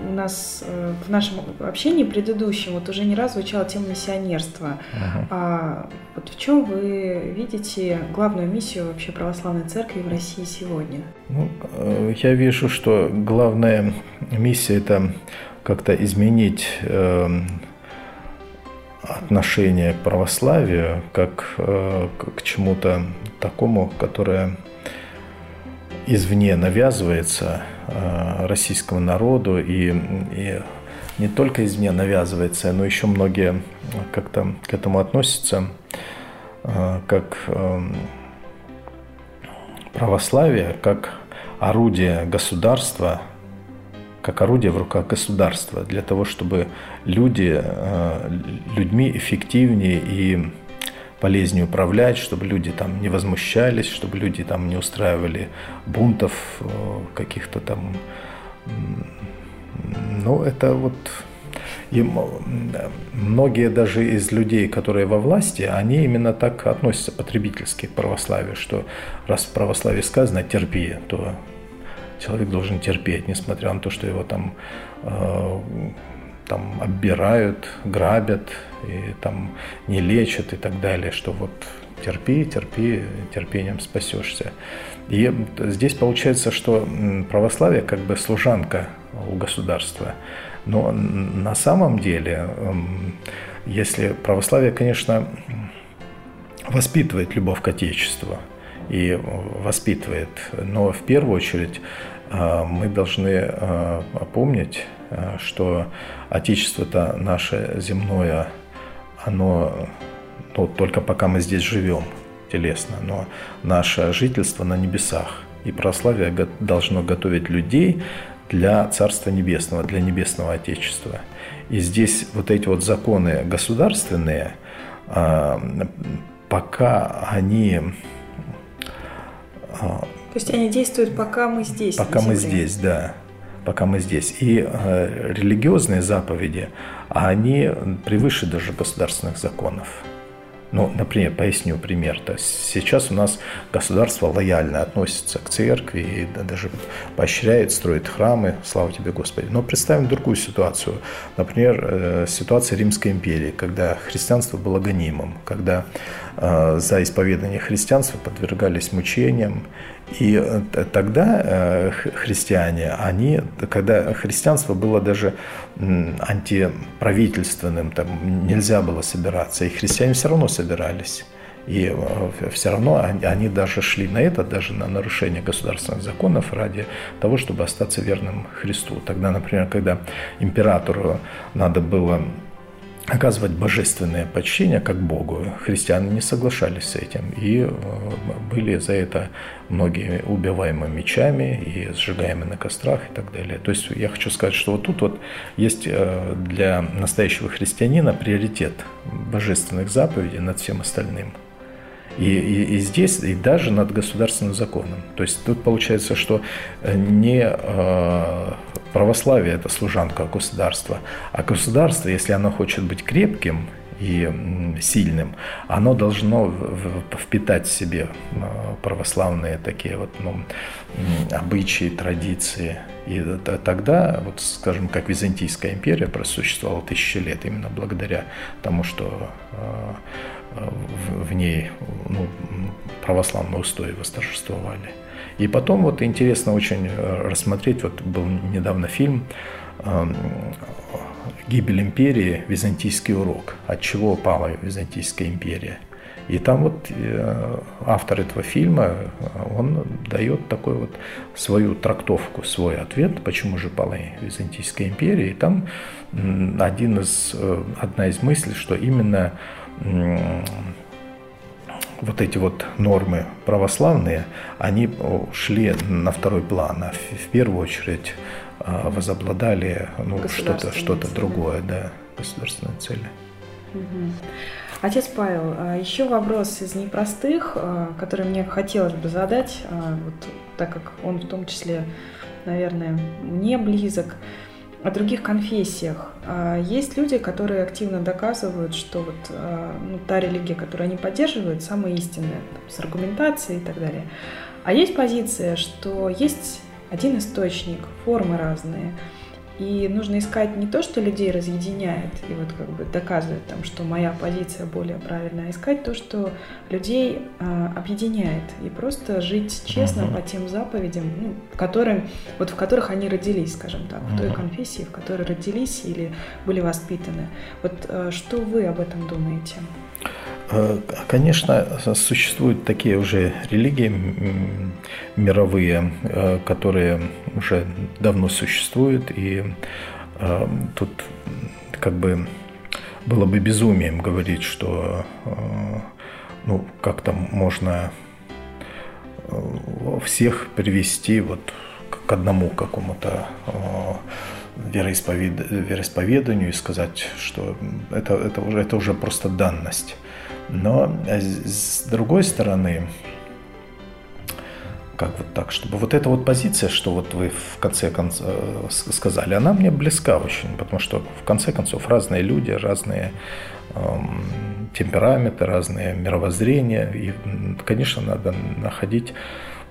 у нас э, в нашем общении предыдущем вот уже не раз звучала тема миссионерства. Uh-huh. А вот в чем вы видите главную миссию вообще православной церкви в России сегодня? Ну, э, я вижу, что главная миссия это как-то изменить отношение к православию как к чему-то такому, которое извне навязывается российскому народу и, и не только извне навязывается, но еще многие как-то к этому относятся э, как э, православие, как орудие государства, как орудие в руках государства для того, чтобы люди людьми эффективнее и полезнее управлять, чтобы люди там не возмущались, чтобы люди там не устраивали бунтов э, каких-то там. Ну, это вот и многие даже из людей, которые во власти, они именно так относятся потребительски к православию, что раз в православии сказано «терпи», то человек должен терпеть, несмотря на то, что его там э, там оббирают, грабят, и там не лечат и так далее, что вот терпи, терпи, терпением спасешься. И здесь получается, что православие как бы служанка у государства. Но на самом деле, если православие, конечно, воспитывает любовь к Отечеству и воспитывает, но в первую очередь мы должны а, помнить, а, что Отечество-то наше земное, оно ну, только пока мы здесь живем телесно, но наше жительство на небесах. И православие должно готовить людей для Царства Небесного, для Небесного Отечества. И здесь вот эти вот законы государственные, пока они то есть они действуют, пока мы здесь. Пока мы здесь, да. Пока мы здесь. И э, религиозные заповеди, они превыше даже государственных законов. Ну, например, поясню пример. То есть сейчас у нас государство лояльно относится к церкви и даже поощряет, строит храмы, слава тебе, Господи. Но представим другую ситуацию. Например, э, ситуация Римской империи, когда христианство было гонимым, когда э, за исповедание христианства подвергались мучениям, И э, тогда э, христиане, они, когда христианство было даже антиправительственным, там нельзя было собираться, и христиане все равно собирались. И э, все равно они даже шли на это, даже на нарушение государственных законов ради того, чтобы остаться верным Христу. Тогда, например, когда императору надо было оказывать божественное почтение как Богу. Христиане не соглашались с этим и э, были за это многие убиваемы мечами и сжигаемы на кострах и так далее. То есть я хочу сказать, что вот тут вот есть э, для настоящего христианина приоритет божественных заповедей над всем остальным. И, и, и здесь, и даже над государственным законом. То есть тут получается, что не э, православие – это служанка государства, а государство, если оно хочет быть крепким и сильным, оно должно впитать в себе э, православные такие вот ну, обычаи, традиции. И тогда, вот, скажем, как Византийская империя просуществовала тысячи лет именно благодаря тому, что э, в, ней ну, православные устои восторжествовали. И потом вот интересно очень э, рассмотреть, вот был недавно фильм эм, «Гибель империи. Византийский урок». От чего пала Византийская империя? И там вот э, автор этого фильма, он дает такой вот свою трактовку, свой ответ, почему же пала Византийская империя. И там один из, э, одна из мыслей, что именно вот эти вот нормы православные, они шли на второй план, а в первую очередь а, возобладали ну, что-то что другое, да, государственные цели. Угу. Отец Павел, а еще вопрос из непростых, а, который мне хотелось бы задать, вот, так как он в том числе, наверное, мне близок о других конфессиях. А, есть люди, которые активно доказывают, что вот а, ну, та религия, которую они поддерживают, самая истинная, там, с аргументацией и так далее. А есть позиция, что есть один источник, формы разные – и нужно искать не то, что людей разъединяет и вот как бы доказывает там, что моя позиция более правильная, а искать то, что людей э, объединяет и просто жить честно uh-huh. по тем заповедям, ну, в которым, вот в которых они родились, скажем так, uh-huh. в той конфессии, в которой родились или были воспитаны. Вот э, что вы об этом думаете? Э, конечно, существуют такие уже религии мировые, э, которые уже давно существуют, и тут как бы было бы безумием говорить, что ну, как-то можно всех привести вот к одному какому-то вероисповеданию и сказать, что это, это, уже, это уже просто данность. Но э, с другой стороны, как вот так, чтобы вот эта вот позиция, что вот вы в конце концов э, сказали, она мне близка очень, потому что в конце концов разные люди, разные темпераменты, разные мировоззрения, и, конечно, надо находить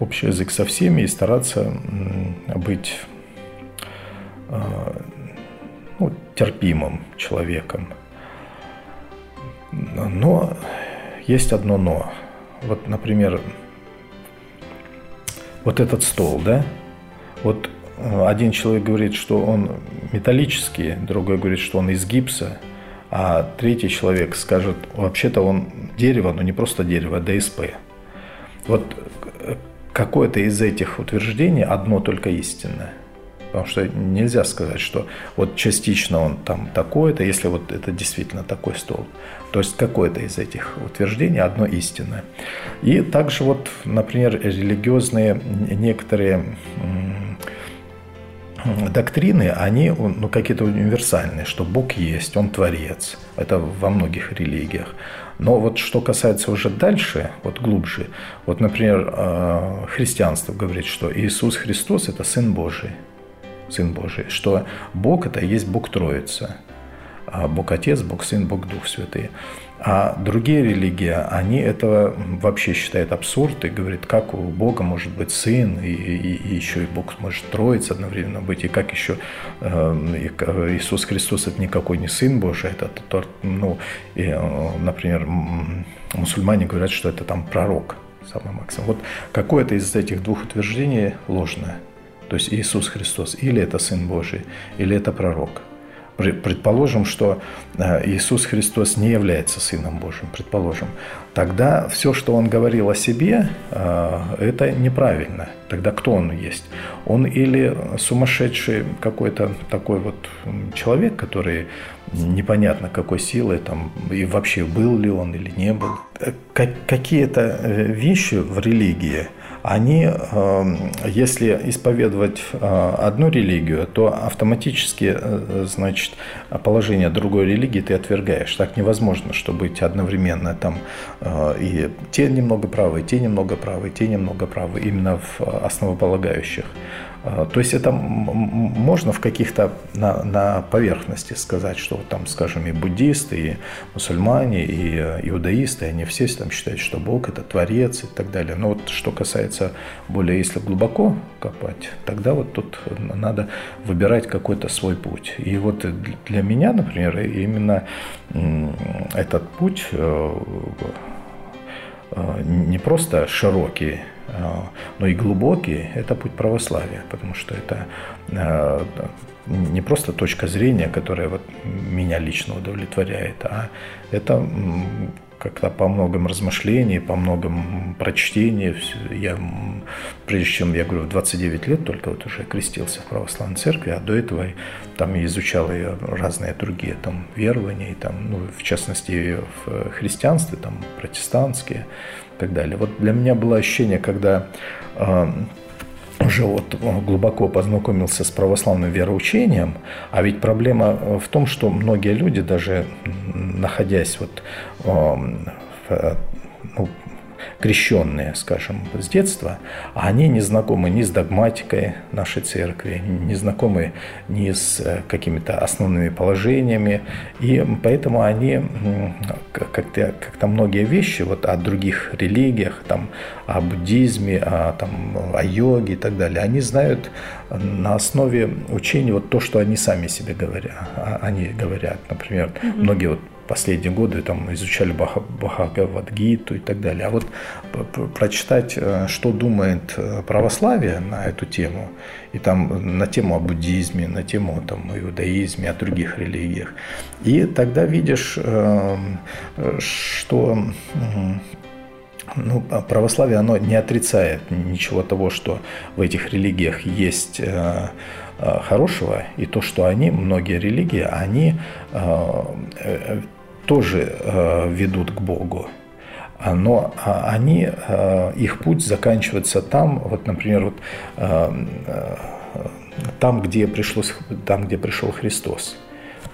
общий язык со всеми и стараться быть э, ну, терпимым человеком. Но есть одно но. Вот, например, вот этот стол, да? Вот э, один человек говорит, что он металлический, другой говорит, что он из гипса, а третий человек скажет, вообще-то он дерево, но не просто дерево, а ДСП. Вот какое-то из этих утверждений одно только истинное. Потому что нельзя сказать, что вот частично он там такой-то, если вот это действительно такой стол. То есть какое-то из этих утверждений одно истинное. И также вот, например, религиозные некоторые доктрины, они ну, какие-то универсальные, что Бог есть, Он творец. Это во многих религиях. Но вот что касается уже дальше, вот глубже, вот, например, э, христианство говорит, что Иисус Христос – это Сын Божий. Сын Божий, что Бог это и есть Бог Троица. А Бог Отец, Бог Сын, Бог Дух Святый. А другие религии, они этого вообще считают абсурд и говорят, как у Бога может быть Сын, и, и, и еще и Бог может Троица одновременно быть, и как еще э, Иисус Христос это никакой не Сын Божий, это, ну, и, например, мусульмане говорят, что это там пророк самый максимум. Вот какое-то из этих двух утверждений ложное. То есть Иисус Христос, или это Сын Божий, или это пророк. Предположим, что э, Иисус Христос не является Сыном Божьим, предположим. Тогда все, что Он говорил о себе, э, это неправильно. Тогда кто Он есть? Он или сумасшедший какой-то такой вот человек, который непонятно какой силы, там, и вообще был ли он или не был. Э, какие-то вещи в религии – они, эм, если исповедовать э, одну религию, то автоматически, э, значит, положение другой религии ты отвергаешь. Так невозможно, что быть одновременно там э, и те немного правы, и те немного правы, и те немного правы, именно в основополагающих. А, то есть это можно в каких-то на, на поверхности сказать, что там, скажем, и буддисты, и мусульмане, и э, иудаисты, они все там считают, что Бог это творец и так далее. Но вот что касается более, если глубоко копать, тогда вот тут надо выбирать какой-то свой путь. И вот для меня, например, именно этот путь э, э, не просто широкий, но и глубокий – это путь православия, потому что это а, не просто точка зрения, которая вот меня лично удовлетворяет, а это как-то по многим размышлениям, по многим прочтениям. Я, прежде чем, я говорю, в 29 лет только вот уже крестился в православной церкви, а до этого там изучал и разные другие там верования, и там, ну, в частности, в христианстве, там, протестантские и так далее. Вот для меня было ощущение, когда э, уже вот глубоко познакомился с православным вероучением, а ведь проблема в том, что многие люди, даже находясь вот в ну, крещенные, скажем, с детства, а они не знакомы ни с догматикой нашей церкви, не знакомы ни с э, какими-то основными положениями, и поэтому они как-то как многие вещи вот о других религиях, там, о буддизме, о, там, о йоге и так далее, они знают на основе учения вот то, что они сами себе говорят. А, они говорят, например, угу. многие вот последние годы там изучали Бхагавадгиту и так далее. А вот прочитать, э, что думает э, православие на эту тему, и там на тему о буддизме, на тему там, иудаизме, о других религиях, и тогда видишь, э, что ну, православие, оно не отрицает ничего того, что в этих религиях есть хорошего, и то, что они, многие религии, они тоже э, ведут к Богу. А, но а, они, э, их путь заканчивается там, вот, например, вот, э, там, где, пришлось, там, где пришел Христос.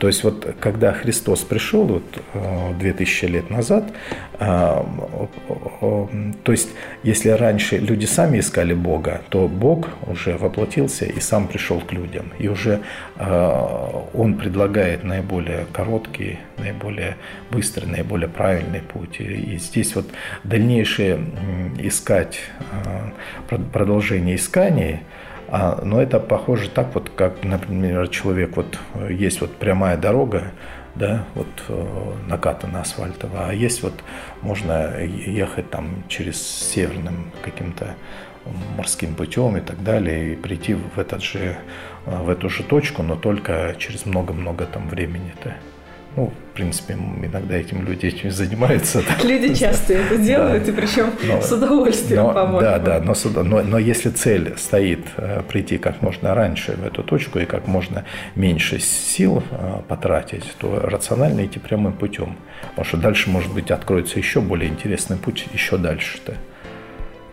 То есть вот когда Христос пришел вот 2000 э, лет назад, э, то есть если раньше люди сами искали Бога, то Бог уже воплотился и сам пришел к людям. И уже э, Он предлагает наиболее короткий, наиболее быстрый, наиболее правильный путь. И здесь вот дальнейшее искать продолжение исканий – а, но это похоже так вот, как, например, человек, вот есть вот прямая дорога, да, вот э, накатана асфальтовая, а есть вот можно ехать там через северным каким-то морским путем и так далее, и прийти в, этот же, в эту же точку, но только через много-много там времени-то. Ну, в принципе, иногда этим люди этим занимаются. Люди часто это делают, и причем с удовольствием, по-моему. Да, да, но, но, но если цель стоит э, прийти как можно раньше в эту точку и как можно меньше сил э, потратить, то рационально идти прямым путем. Потому что дальше, может быть, откроется еще более интересный путь еще дальше-то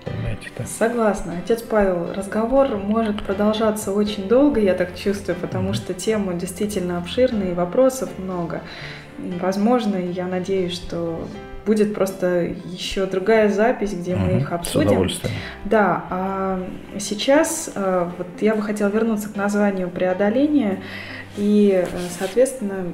Да? Согласна. Отец Павел, разговор может продолжаться очень долго, я так чувствую, потому что тема действительно обширная и вопросов много. Возможно, я надеюсь, что будет просто еще другая запись, где мы их обсудим. С удовольствием. Да, а сейчас а, вот я бы хотела вернуться к названию преодоления и, соответственно,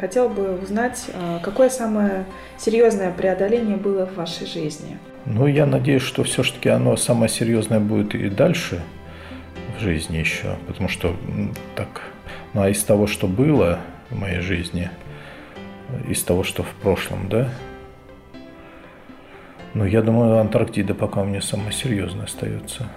хотела бы узнать, а, какое самое серьезное преодоление было в вашей жизни. Ну, я надеюсь, что все-таки оно самое серьезное будет и дальше в жизни еще, потому что так, ну а из того, что было в моей жизни, из того, что в прошлом, да, Ну, я думаю, Антарктида пока у меня самая серьезная остается.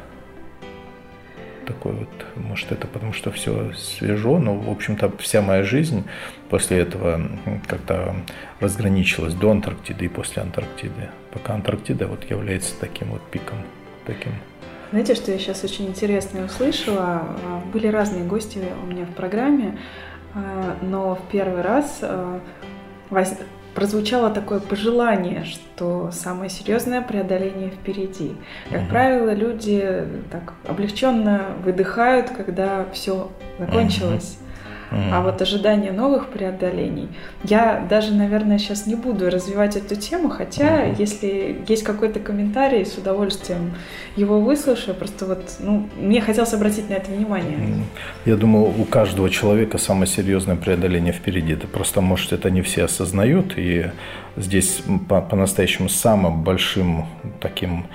Такой вот, может, это потому что все свежо, но, в общем-то, вся моя жизнь после этого как-то разграничилась до Антарктиды и после Антарктиды. Пока Антарктида вот является таким вот пиком, таким знаете, что я сейчас очень интересное услышала? А, были разные гости у меня в программе, а, но в первый раз а, прозвучало такое пожелание, что самое серьезное преодоление впереди. Как mm-hmm. правило, люди так облегченно выдыхают, когда все закончилось. А вот ожидание новых преодолений, я даже, наверное, сейчас не буду развивать эту тему, хотя mm-hmm. если есть какой-то комментарий, с удовольствием его выслушаю. Просто вот, ну, мне хотелось обратить на это внимание. Я думаю, у каждого человека самое серьезное преодоление впереди. Это просто, может, это не все осознают, и здесь по-настоящему самым большим таким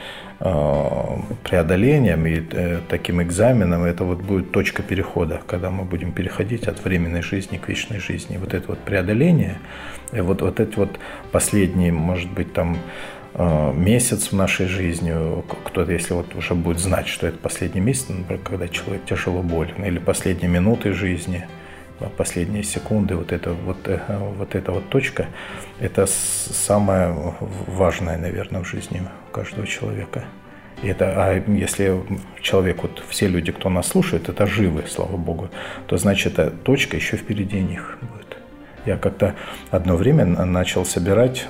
преодолением и э, таким экзаменом это вот будет точка перехода, когда мы будем переходить от временной жизни к вечной жизни. Вот это вот преодоление, вот, вот эти вот последние, может быть, там э, месяц в нашей жизни, кто-то, если вот уже будет знать, что это последний месяц, например, когда человек тяжело болен, или последние минуты жизни – последние секунды, вот эта вот, э, вот эта вот точка, это самое важное, наверное, в жизни каждого человека. И это, а если человек, вот все люди, кто нас слушает, это живы, слава богу, то значит эта точка еще впереди них будет. Я как-то одно время начал собирать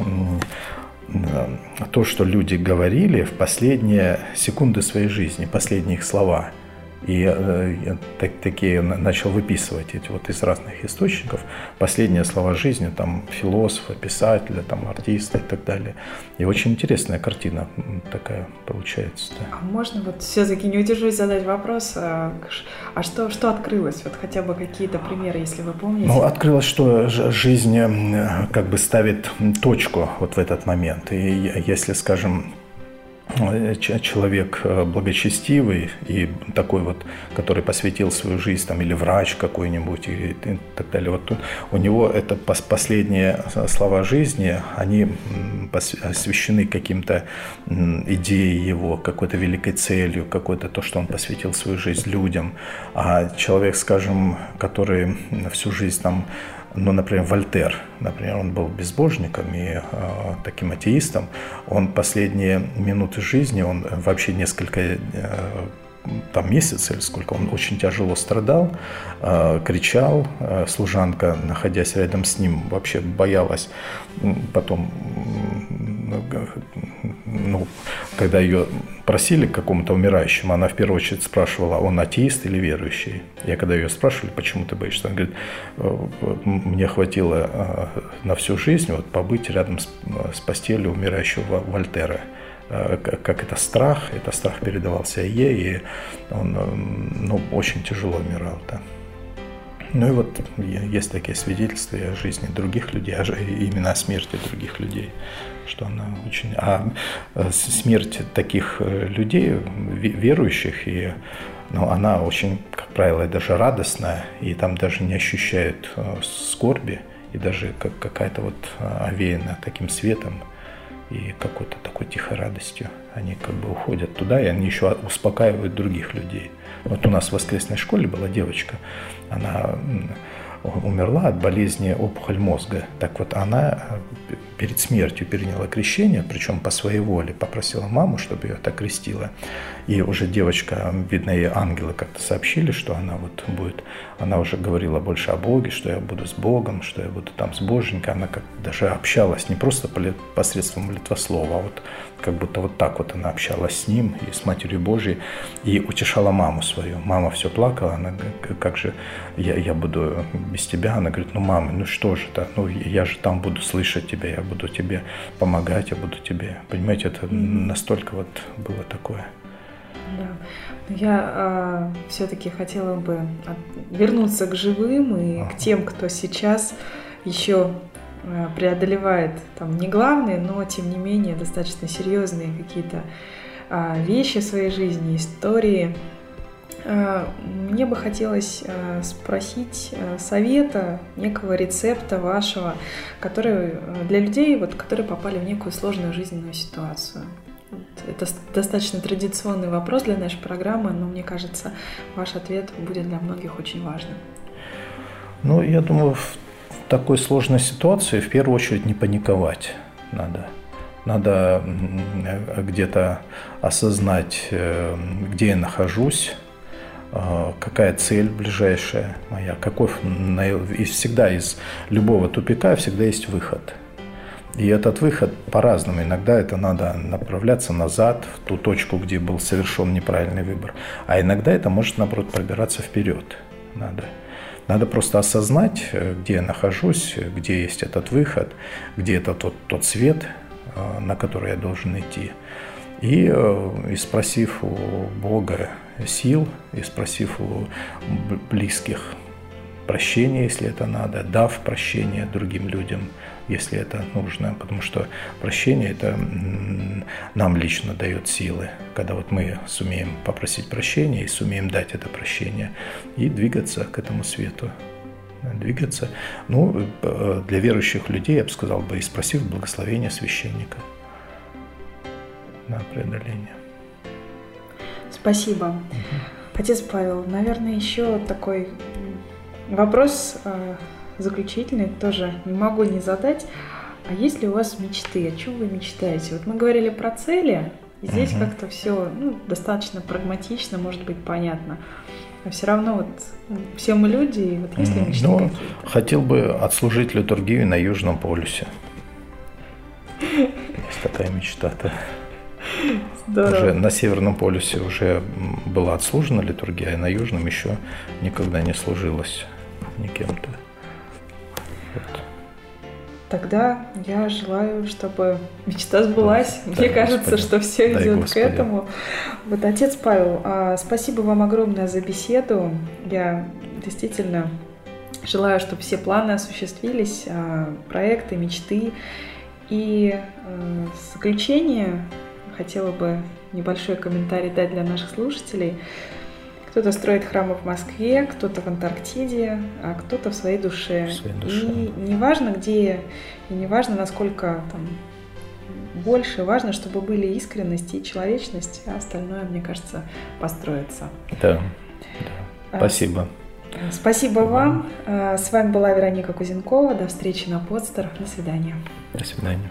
то, что люди говорили в последние секунды своей жизни, последние их слова – и э, я так, такие начал выписывать эти вот из разных источников последние слова жизни, там философа, писателя, там артиста и так далее. И очень интересная картина такая получается. Да. А можно вот все-таки не удержусь задать вопрос, а, а что, что открылось? Вот хотя бы какие-то примеры, если вы помните. Ну, открылось, что жизнь э, как бы ставит точку вот в этот момент. И если, скажем, человек э, благочестивый и такой вот, который посвятил свою жизнь, там, или врач какой-нибудь, и, так далее. Вот у него это последние слова жизни, они освящены каким-то идеей его, какой-то великой целью, какой-то то, что он посвятил свою жизнь людям. А человек, скажем, который всю жизнь там ну, например, Вольтер, например, он был безбожником и э, таким атеистом. Он последние минуты жизни, он вообще несколько э, там месяц или сколько, он очень тяжело страдал, э, кричал, э, служанка, находясь рядом с ним, вообще боялась потом ну, когда ее просили к какому-то умирающему, она в первую очередь спрашивала, он атеист или верующий. Я когда ее спрашивали, почему ты боишься, она говорит, «Э, мне хватило э, на всю жизнь вот, побыть рядом с, с постелью умирающего Вольтера э, как это страх, это страх передавался ей, и он ну, очень тяжело умирал. Да. Ну и вот есть такие свидетельства о жизни других людей, именно о смерти других людей что она очень... А э, смерть таких э, людей, верующих, и, ну, она очень, как правило, даже радостная, и там даже не ощущают э, скорби, и даже как какая-то вот овеяна таким светом и какой-то такой тихой радостью. Они как бы уходят туда, и они еще успокаивают других людей. Вот у нас в воскресной школе была девочка, она умерла от болезни опухоль мозга. Так вот, она перед смертью приняла крещение, причем по своей воле, попросила маму, чтобы ее так крестила. И уже девочка, видно, ей ангелы как-то сообщили, что она вот будет, она уже говорила больше о Боге, что я буду с Богом, что я буду там с Боженькой. Она как даже общалась не просто посредством молитвослова, а вот как будто вот так вот она общалась с ним и с Матерью Божией и утешала маму свою. Мама все плакала, она как же я, я буду без тебя? Она говорит, ну мама, ну что же это, ну я же там буду слышать тебя, я буду тебе помогать, я буду тебе, понимаете, это настолько вот было такое. Да. Я а, все-таки хотела бы вернуться к живым и ага. к тем, кто сейчас еще а, преодолевает там не главные, но тем не менее достаточно серьезные какие-то а, вещи в своей жизни, истории. Э, мне бы хотелось э, спросить э, совета, некого рецепта вашего, который для людей, вот, которые попали в некую сложную жизненную ситуацию. Это достаточно традиционный вопрос для нашей программы, но мне кажется, ваш ответ будет для многих очень важным. Ну, я думаю, в такой сложной ситуации в первую очередь не паниковать надо. Надо где-то осознать, где я нахожусь, какая цель ближайшая моя, какой, и всегда из любого тупика всегда есть выход. И этот выход по-разному. Иногда это надо направляться назад, в ту точку, где был совершен неправильный выбор. А иногда это может, наоборот, пробираться вперед. Надо. Надо просто осознать, э, где я нахожусь, где есть этот выход, где это тот, тот свет, э, на который я должен идти. И, э, и спросив у Бога сил, и спросив у близких прощения, если это надо, дав прощение другим людям, если это нужно, потому что прощение это нам лично дает силы, когда вот мы сумеем попросить прощения и сумеем дать это прощение и двигаться к этому свету двигаться. Ну, э, для верующих людей, я бы сказал бы, и спросив благословения священника на преодоление. Спасибо. Угу. Отец Павел, наверное, еще такой вопрос э, заключительный тоже не могу не задать. А есть ли у вас мечты? О чем вы мечтаете? Вот мы говорили про цели, и здесь угу. как-то все ну, достаточно прагматично, может быть, понятно. А все равно вот все мы люди, и вот есть ли мечты ну, какие-то? Хотел бы отслужить литургию на Южном полюсе. Есть такая мечта-то. Здорово. Уже на Северном полюсе уже была отслужена литургия, а на Южном еще никогда не служилась никем-то. Вот. Тогда я желаю, чтобы мечта сбылась. Да, Мне дай кажется, Господи. что все дай идет Господи. к этому. Вот, отец Павел, а, спасибо вам огромное за беседу. Я действительно желаю, чтобы все планы осуществились, а, проекты, мечты. И э, в заключение хотела бы небольшой комментарий дать для наших слушателей. Кто-то строит храмы в Москве, кто-то в Антарктиде, а кто-то в своей душе. В своей душе. И неважно где, и неважно насколько там больше, важно, чтобы были искренность и человечность, а остальное, мне кажется, построится. Да. да. Спасибо. Спасибо вам. А, с вами была Вероника Кузенкова. До встречи на подстер. До свидания. До свидания.